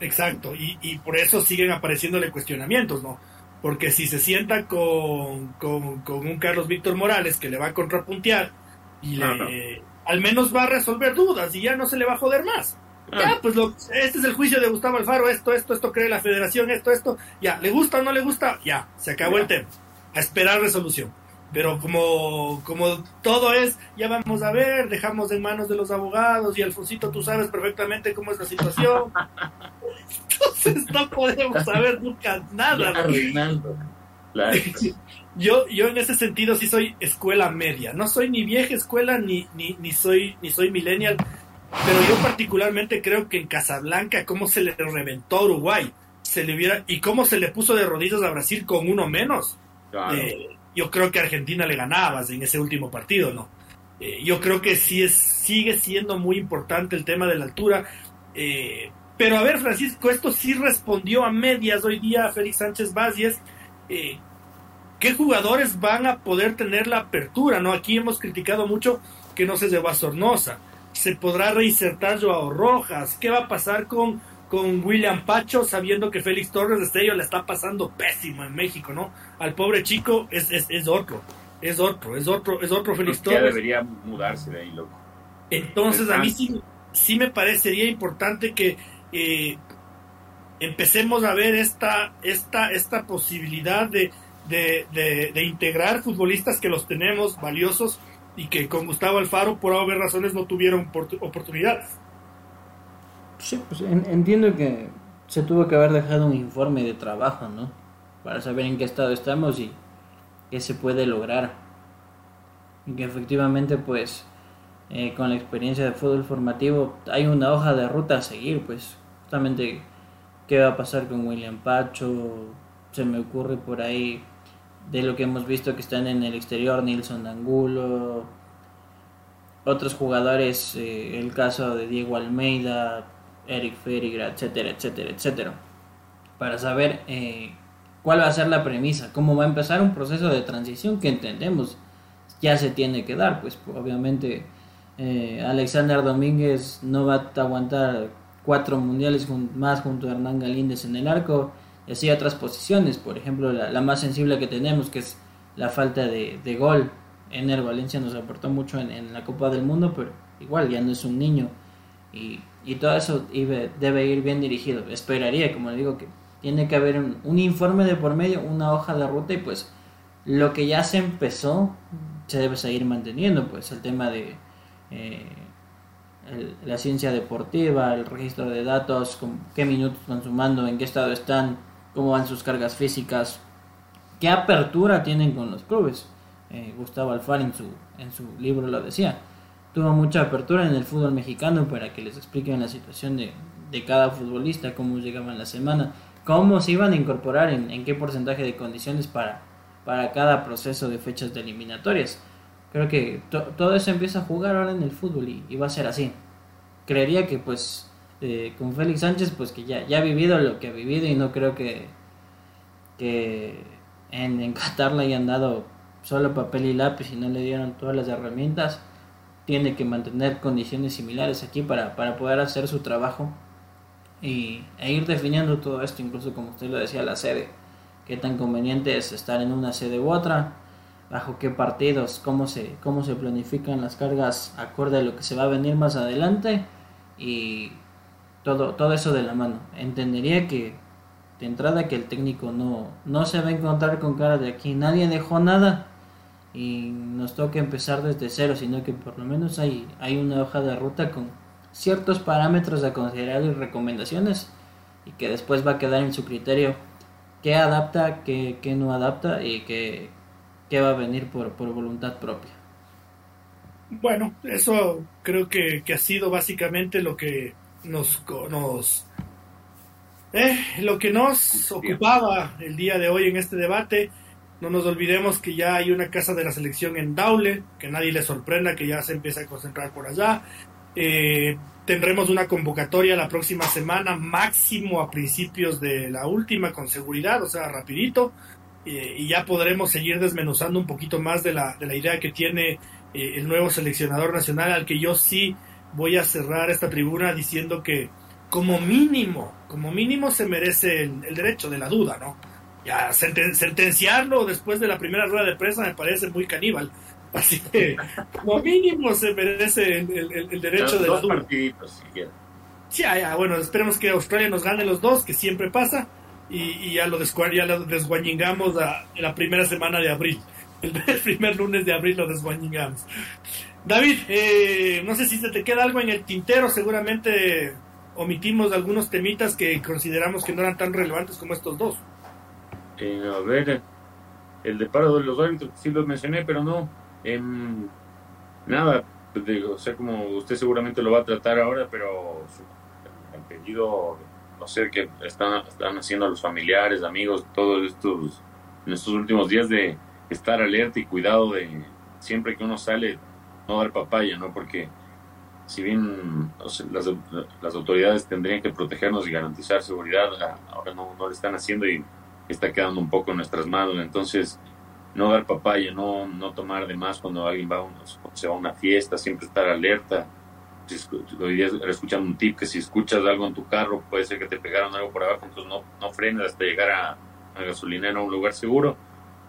Exacto, y, y por eso siguen apareciéndole cuestionamientos, ¿no? Porque si se sienta con, con, un Carlos Víctor Morales que le va a contrapuntear y le, al menos va a resolver dudas y ya no se le va a joder más. Ah. Ya, pues lo, este es el juicio de Gustavo Alfaro, esto, esto, esto cree la federación, esto, esto, ya, ¿le gusta o no le gusta? Ya, se acabó el tema. A esperar resolución. Pero como, como todo es, ya vamos a ver, dejamos en manos de los abogados y Alfonsito, tú sabes perfectamente cómo es la situación. Entonces no podemos saber nunca nada. Yo, yo en ese sentido sí soy escuela media. No soy ni vieja escuela ni, ni, ni soy ni soy millennial. Pero yo particularmente creo que en Casablanca, cómo se le reventó a Uruguay, se le hubiera, y cómo se le puso de rodillas a Brasil con uno menos. Eh, yo creo que Argentina le ganaba en ese último partido, ¿no? Eh, yo creo que sí es, sigue siendo muy importante el tema de la altura. Eh, pero a ver, Francisco, esto sí respondió a medias hoy día a Félix Sánchez Vaz eh, ¿qué jugadores van a poder tener la apertura? no Aquí hemos criticado mucho que no se llevó a Sornosa. ¿Se podrá reinsertar Joao Rojas? ¿Qué va a pasar con, con William Pacho sabiendo que Félix Torres de Estello le está pasando pésimo en México, ¿no? Al pobre chico es, es, es otro, es otro, es otro, es otro Félix Torres. debería mudarse de ahí, loco. Entonces a mí sí, sí me parecería importante que eh, empecemos a ver esta, esta, esta posibilidad de, de, integrar futbolistas que los tenemos valiosos y que con Gustavo Alfaro por haber razones no tuvieron oportunidades. Sí, pues entiendo que se tuvo que haber dejado un informe de trabajo, ¿no? Para saber en qué estado estamos y qué se puede lograr. y que efectivamente pues eh, con la experiencia de fútbol formativo hay una hoja de ruta a seguir, pues justamente qué va a pasar con William Pacho, se me ocurre por ahí de lo que hemos visto que están en el exterior, Nilson Angulo, otros jugadores, eh, el caso de Diego Almeida, Eric Ferigra, etcétera, etcétera, etcétera, para saber eh, cuál va a ser la premisa, cómo va a empezar un proceso de transición que entendemos ya se tiene que dar, pues obviamente eh, Alexander Domínguez no va a aguantar cuatro mundiales más junto a Hernán Galíndez en el arco, y así otras posiciones, por ejemplo la, más sensible que tenemos que es la falta de, gol. Ener Valencia nos aportó mucho en, la Copa del Mundo, pero igual ya no es un niño y, todo eso debe ir bien dirigido. Esperaría, como le digo, que tiene que haber un, informe de por medio, una hoja de ruta y pues lo que ya se empezó se debe seguir manteniendo, pues el tema de eh, la ciencia deportiva, el registro de datos, qué minutos van sumando, en qué estado están, cómo van sus cargas físicas, qué apertura tienen con los clubes. Eh, Gustavo Alfaro en su, en su libro lo decía, tuvo mucha apertura en el fútbol mexicano para que les expliquen la situación de, de cada futbolista, cómo llegaban la semana, cómo se iban a incorporar, en, qué porcentaje de condiciones para, para cada proceso de fechas de eliminatorias. Creo que todo eso empieza a jugar ahora en el fútbol y, va a ser así. Creería que pues eh, con Félix Sánchez pues que ya, ya ha vivido lo que ha vivido y no creo que, que en, en Qatar le hayan dado solo papel y lápiz y no le dieron todas las herramientas. Tiene que mantener condiciones similares aquí para, para poder hacer su trabajo y, e ir definiendo todo esto, incluso como usted lo decía, la sede. Qué tan conveniente es estar en una sede u otra bajo qué partidos, cómo se, cómo se planifican las cargas acorde a lo que se va a venir más adelante y todo, todo eso de la mano. Entendería que de entrada que el técnico no, no se va a encontrar con cara de aquí, nadie dejó nada y nos toca empezar desde cero, sino que por lo menos hay, hay una hoja de ruta con ciertos parámetros a considerar y recomendaciones y que después va a quedar en su criterio qué adapta, qué, qué no adapta y qué, que va a venir por, por voluntad propia. Bueno, eso creo que, ha sido básicamente lo que nos, nos eh, lo que nos ocupaba el día de hoy en este debate. No nos olvidemos que ya hay una casa de la selección en Daule, que nadie le sorprenda que ya se empieza a concentrar por allá. Eh, tendremos una convocatoria la próxima semana, máximo a principios de la última, con seguridad, o sea, rapidito. Eh, y ya podremos seguir desmenuzando un poquito más de la, de la idea que tiene eh, el nuevo seleccionador nacional, al que yo sí voy a cerrar esta tribuna diciendo que como mínimo, como mínimo se merece el, derecho de la duda, ¿no? Ya sentenciarlo después de la primera rueda de prensa me parece muy caníbal. Así que como mínimo se merece el, derecho de la duda. Sí, ya, bueno, esperemos que Australia nos gane los dos, que siempre pasa y, ya lo, ya lo desguañingamos en la primera semana de abril. El, primer lunes de abril lo desguañingamos. David, eh, no sé si se te queda algo en el tintero, seguramente omitimos algunos temitas que consideramos que no eran tan relevantes como estos dos. Eh, a ver, el de paro de los árbitros sí lo mencioné, pero no. Em, nada, digo, o sea, como usted seguramente lo va a tratar ahora, pero su apellido no sé qué están, están haciendo los familiares, amigos, todos estos, en estos últimos días de estar alerta y cuidado de siempre que uno sale, no dar papaya, ¿no? Porque si bien las, las, autoridades tendrían que protegernos y garantizar seguridad, ahora no, no lo están haciendo y está quedando un poco en nuestras manos. Entonces, no dar papaya, no, no tomar de más cuando alguien va a, se va a una fiesta, siempre estar alerta hoy día escuchando un tip que si escuchas algo en tu carro puede ser que te pegaron algo por abajo, entonces no, no frenes hasta llegar a, a gasolinera a un lugar seguro.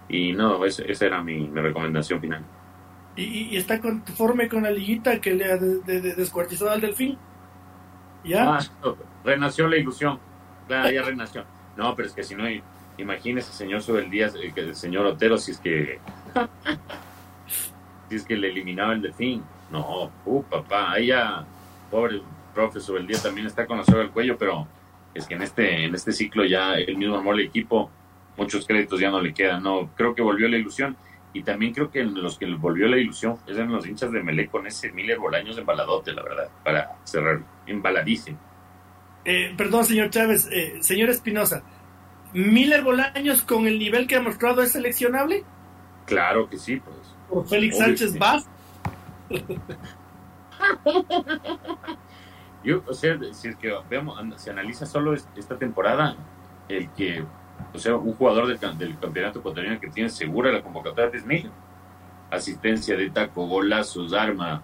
Y no, esa era mi, recomendación final. ¿Y, está conforme con la liguita que le ha descuartizado al delfín? ¿Ya? Ah, renació la ilusión. Claro, ya renació. No, pero es que si no, imagínese, señor sobre el día, eh, el señor Otero, si es que. si es que le eliminaba el delfín. No, uh, papá, ahí ya, pobre profesor, el día también está con la soga al cuello, pero es que en este, en este ciclo ya el mismo armó el equipo, muchos créditos ya no le quedan, no, creo que volvió la ilusión Y también creo que los que volvió la ilusión eran los hinchas de Melé con ese Miller Bolaños embaladote, la verdad, para cerrar, embaladísimo. Eh, perdón, señor Chávez, eh, señor Espinosa, ¿Miller Bolaños con el nivel que ha mostrado es seleccionable? Claro que sí, pues. ¿O Félix Sánchez Vaz? Yo, o sea, si es que veamos, se analiza solo esta temporada, el que, o sea, un jugador del, campeonato ecuatoriano que tiene segura la convocatoria es Miller. Asistencia de taco, golazos, arma.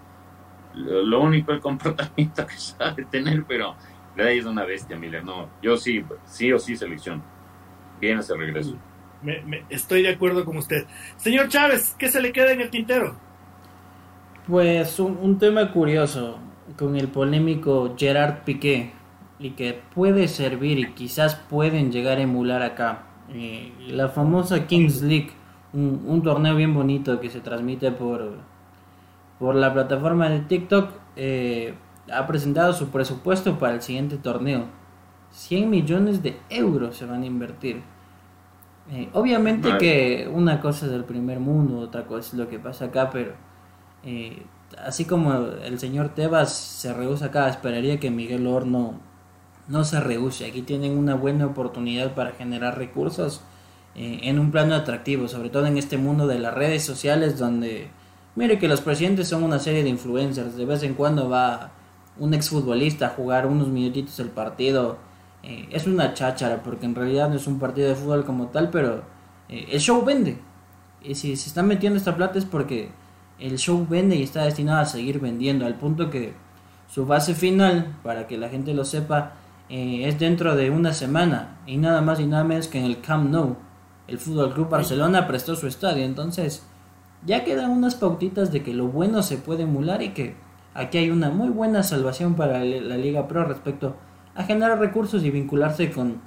Lo, único, el comportamiento que sabe tener, pero le es una bestia, Miller. No, yo sí, sí o sí selección. Bien ese regreso. estoy de acuerdo con usted. Señor Chávez, ¿qué se le queda en el tintero? Pues un, tema curioso con el polémico Gerard Piqué y que puede servir y quizás pueden llegar a emular acá. Eh, la famosa Kings League, un, torneo bien bonito que se transmite por, por la plataforma de TikTok, eh, ha presentado su presupuesto para el siguiente torneo. 100 millones de euros se van a invertir. Eh, obviamente que una cosa es el primer mundo, otra cosa es lo que pasa acá, pero eh, así como el señor Tebas se rehúsa acá, esperaría que Miguel Horno no se rehúse. Aquí tienen una buena oportunidad para generar recursos eh, en un plano atractivo, sobre todo en este mundo de las redes sociales donde, mire que los presidentes son una serie de influencers, de vez en cuando va un exfutbolista a jugar unos minutitos el partido. Eh, es una cháchara porque en realidad no es un partido de fútbol como tal, pero el show vende. Y si se están metiendo esta plata es porque el show vende y está destinado a seguir vendiendo, al punto que su base final, para que la gente lo sepa, eh, es dentro de una semana y nada más y nada menos que en el Camp Nou. El Fútbol Club Barcelona prestó su estadio, entonces ya quedan unas pautitas de que lo bueno se puede emular y que aquí hay una muy buena salvación para la Liga Pro respecto a generar recursos y vincularse con,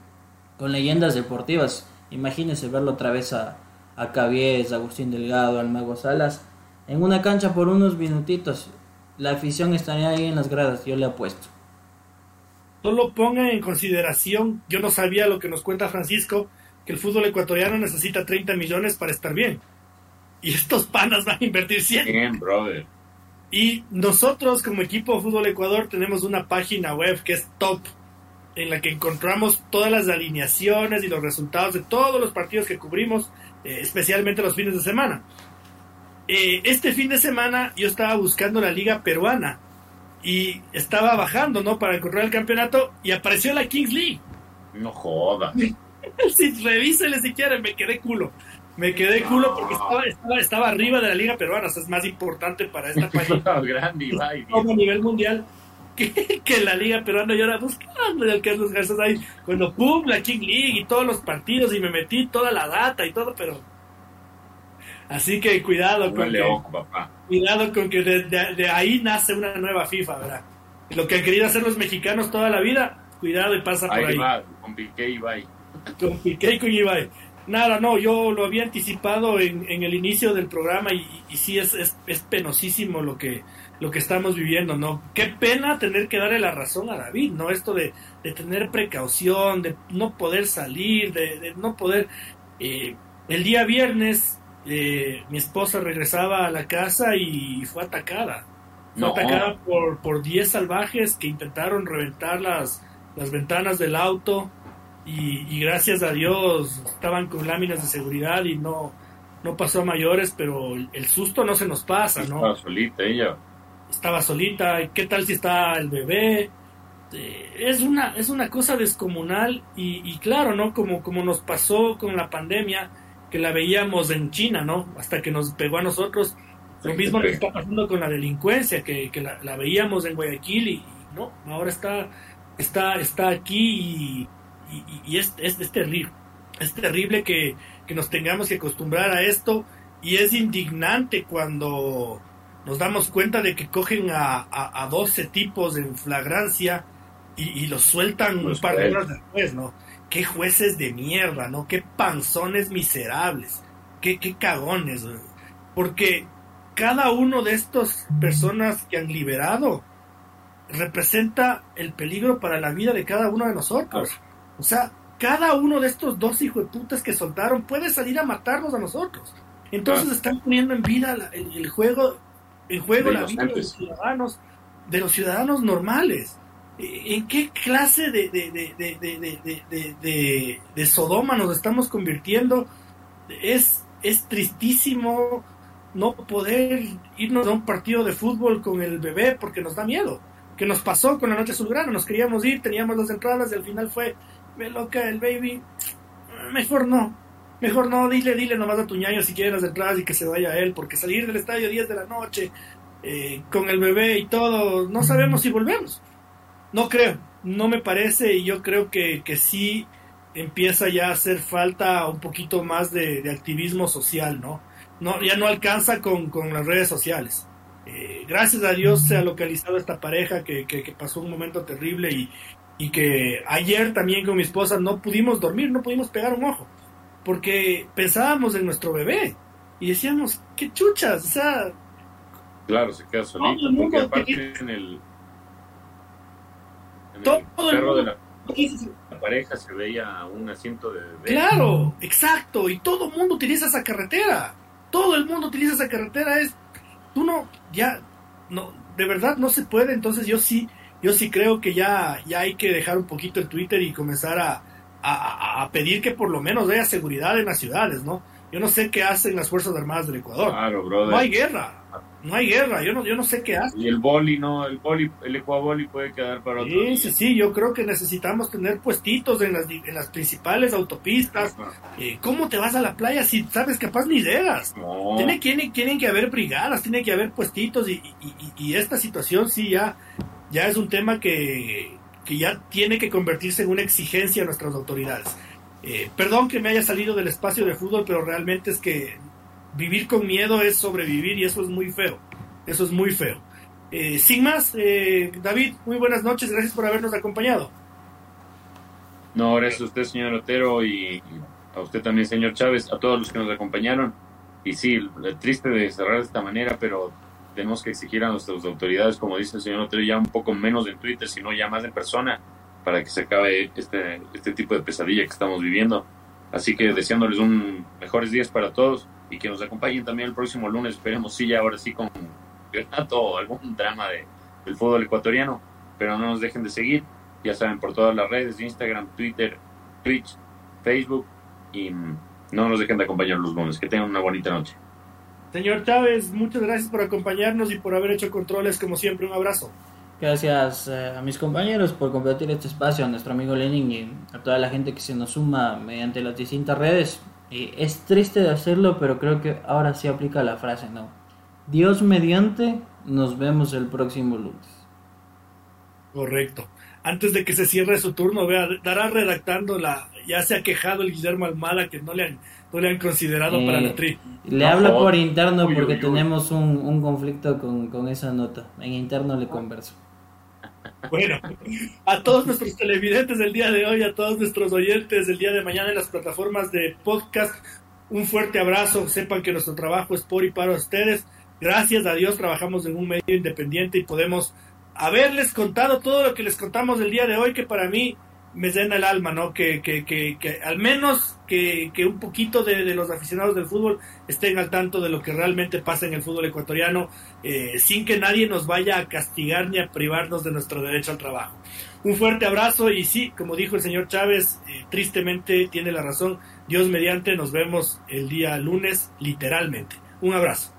con leyendas deportivas. Imagínense verlo otra vez a, a Cavies, Agustín Delgado, al Mago Salas en una cancha por unos minutitos. La afición estaría ahí en las gradas, yo le apuesto. Solo pongan en consideración, yo no sabía lo que nos cuenta Francisco, que el fútbol ecuatoriano necesita 30 millones para estar bien. Y estos panas van a invertir 100. Bien, brother. Y nosotros como equipo de Fútbol Ecuador tenemos una página web que es top, en la que encontramos todas las alineaciones y los resultados de todos los partidos que cubrimos, eh, especialmente los fines de semana. Eh, este fin de semana yo estaba buscando la liga peruana y estaba bajando, ¿no? Para encontrar el campeonato y apareció la Kings League. No joda. si revísele si quieren, me quedé culo. Me quedé culo porque estaba, estaba, arriba de la liga peruana, o sea, es más importante para esta página. Grande, a nivel mundial. Que, que, la liga peruana yo era buscando el Carlos Garza ahí. Cuando pum, la King League y todos los partidos y me metí toda la data y todo, pero Así que cuidado con que, cuidado con que de, ahí nace una nueva FIFA, ¿verdad? Lo que han querido hacer los mexicanos toda la vida, cuidado y pasa por ahí. con Piqué y Ibai. Con Piqué y con Ibai. Nada, no, yo lo había anticipado en, el inicio del programa y, y sí es, es, penosísimo lo que, lo que estamos viviendo, ¿no? Qué pena tener que darle la razón a David, ¿no? Esto de, de tener precaución, de no poder salir, de, no poder... Eh, el día viernes eh, mi esposa regresaba a la casa y fue atacada. Fue atacada por, por 10 salvajes que intentaron reventar las, las ventanas del auto y, gracias a Dios estaban con láminas de seguridad y no, no pasó a mayores, pero el, susto no se nos pasa, ¿no? Estaba solita ella. Estaba solita, ¿qué tal si está el bebé? Eh, es una, es una cosa descomunal y, y claro, ¿no? Como, como nos pasó con la pandemia, que la veíamos en China, ¿no? Hasta que nos pegó a nosotros. Lo mismo nos está pasando con la delincuencia, que, la, veíamos en Guayaquil y, no, ahora está, está, está aquí y, y, es, es, terrible. Es terrible que, nos tengamos que acostumbrar a esto y es indignante cuando nos damos cuenta de que cogen a, a, 12 tipos en flagrancia y, los sueltan un par de horas después, ¿no? qué jueces de mierda, ¿no? Qué panzones miserables, qué, qué cagones, porque cada uno de estas personas que han liberado representa el peligro para la vida de cada uno de nosotros. O sea, cada uno de estos dos hijos de putas que soltaron puede salir a matarnos a nosotros. Entonces están poniendo en vida el, juego, el juego la vida de los ciudadanos, de los ciudadanos normales. ¿En qué clase de, de, de, Sodoma nos estamos convirtiendo? Es, es tristísimo no poder irnos a un partido de fútbol con el bebé porque nos da miedo. Que nos pasó con la noche azulgrana, nos queríamos ir, teníamos las entradas y al final fue, me loca el baby, mejor no, mejor no, dile, dile nomás a tu ñaño si quiere las entradas y que se vaya él, porque salir del estadio 10 de la noche eh, con el bebé y todo, no sabemos si volvemos. No creo, no me parece y yo creo que, que sí empieza ya a hacer falta un poquito más de activismo social, ¿no? no, ya no alcanza con, las redes sociales. Eh, gracias a Dios se ha localizado esta pareja que, que, pasó un momento terrible y, y, que ayer también con mi esposa no pudimos dormir, no pudimos pegar un ojo, porque pensábamos en nuestro bebé y decíamos, qué chuchas, o sea... Claro, se queda solito, porque aparte en el... todo el de la, la, pareja se veía un asiento de bebé. Claro, exacto, y todo el mundo utiliza esa carretera todo el mundo utiliza esa carretera, es, tú no, ya, no, de verdad no se puede, entonces yo sí, yo sí creo que ya, ya hay que dejar un poquito el Twitter y comenzar a, a, pedir que por lo menos haya seguridad en las ciudades, ¿no? Yo no sé qué hacen las Fuerzas Armadas del Ecuador. Claro, brother. No hay guerra no hay guerra, yo no, yo no sé qué hace. Y el boli, no, el boli, el ecuaboli puede quedar para otro. Sí, sí, sí, yo creo que necesitamos tener puestitos en las, en las principales autopistas. Eh, ¿Cómo te vas a la playa si sabes capaz ni ideas? Tiene, tiene, tienen que haber brigadas, tiene que haber puestitos y, y, esta situación sí ya, ya es un tema que, que ya tiene que convertirse en una exigencia a nuestras autoridades. Eh, perdón que me haya salido del espacio de fútbol, pero realmente es que vivir con miedo es sobrevivir y eso es muy feo. Eso es muy feo. Eh, sin más, eh, David, muy buenas noches, gracias por habernos acompañado. No, gracias a usted, señor Otero, y, a usted también, señor Chávez, a todos los que nos acompañaron. Y sí, triste de cerrar de esta manera, pero tenemos que exigir a nuestras autoridades, como dice el señor Otero, ya un poco menos en Twitter, sino ya más en persona, para que se acabe este, este tipo de pesadilla que estamos viviendo. Así que deseándoles un mejores días para todos y que nos acompañen también el próximo lunes. Esperemos, sí, ya ahora sí con o algún drama de, del fútbol ecuatoriano, pero no nos dejen de seguir, ya saben, por todas las redes, Instagram, Twitter, Twitch, Facebook, y no nos dejen de acompañar los lunes. Que tengan una bonita noche. Señor Chávez, muchas gracias por acompañarnos y por haber hecho controles, como siempre, un abrazo. Gracias eh, a mis compañeros por compartir este espacio, a nuestro amigo Lenin y a toda la gente que se nos suma mediante las distintas redes es triste de hacerlo, pero creo que ahora sí aplica la frase, ¿no? Dios mediante, nos vemos el próximo lunes. Correcto. Antes de que se cierre su turno, vea, dará redactando la. Ya se ha quejado el Guillermo Almada que no le han, no le han considerado para la tri. Le hablo por interno porque tenemos un, un conflicto con, con, esa nota. En interno le converso. Bueno, a todos nuestros televidentes del día de hoy, a todos nuestros oyentes del día de mañana en las plataformas de podcast, un fuerte abrazo. Sepan que nuestro trabajo es por y para ustedes. Gracias a Dios trabajamos en un medio independiente y podemos haberles contado todo lo que les contamos el día de hoy, que para mí me llena el alma, ¿no? Que, que, que, que al menos que, un poquito de, los aficionados del fútbol estén al tanto de lo que realmente pasa en el fútbol ecuatoriano, eh, sin que nadie nos vaya a castigar ni a privarnos de nuestro derecho al trabajo. Un fuerte abrazo y sí, como dijo el señor Chávez, eh, tristemente tiene la razón, Dios mediante, nos vemos el día lunes, literalmente. Un abrazo.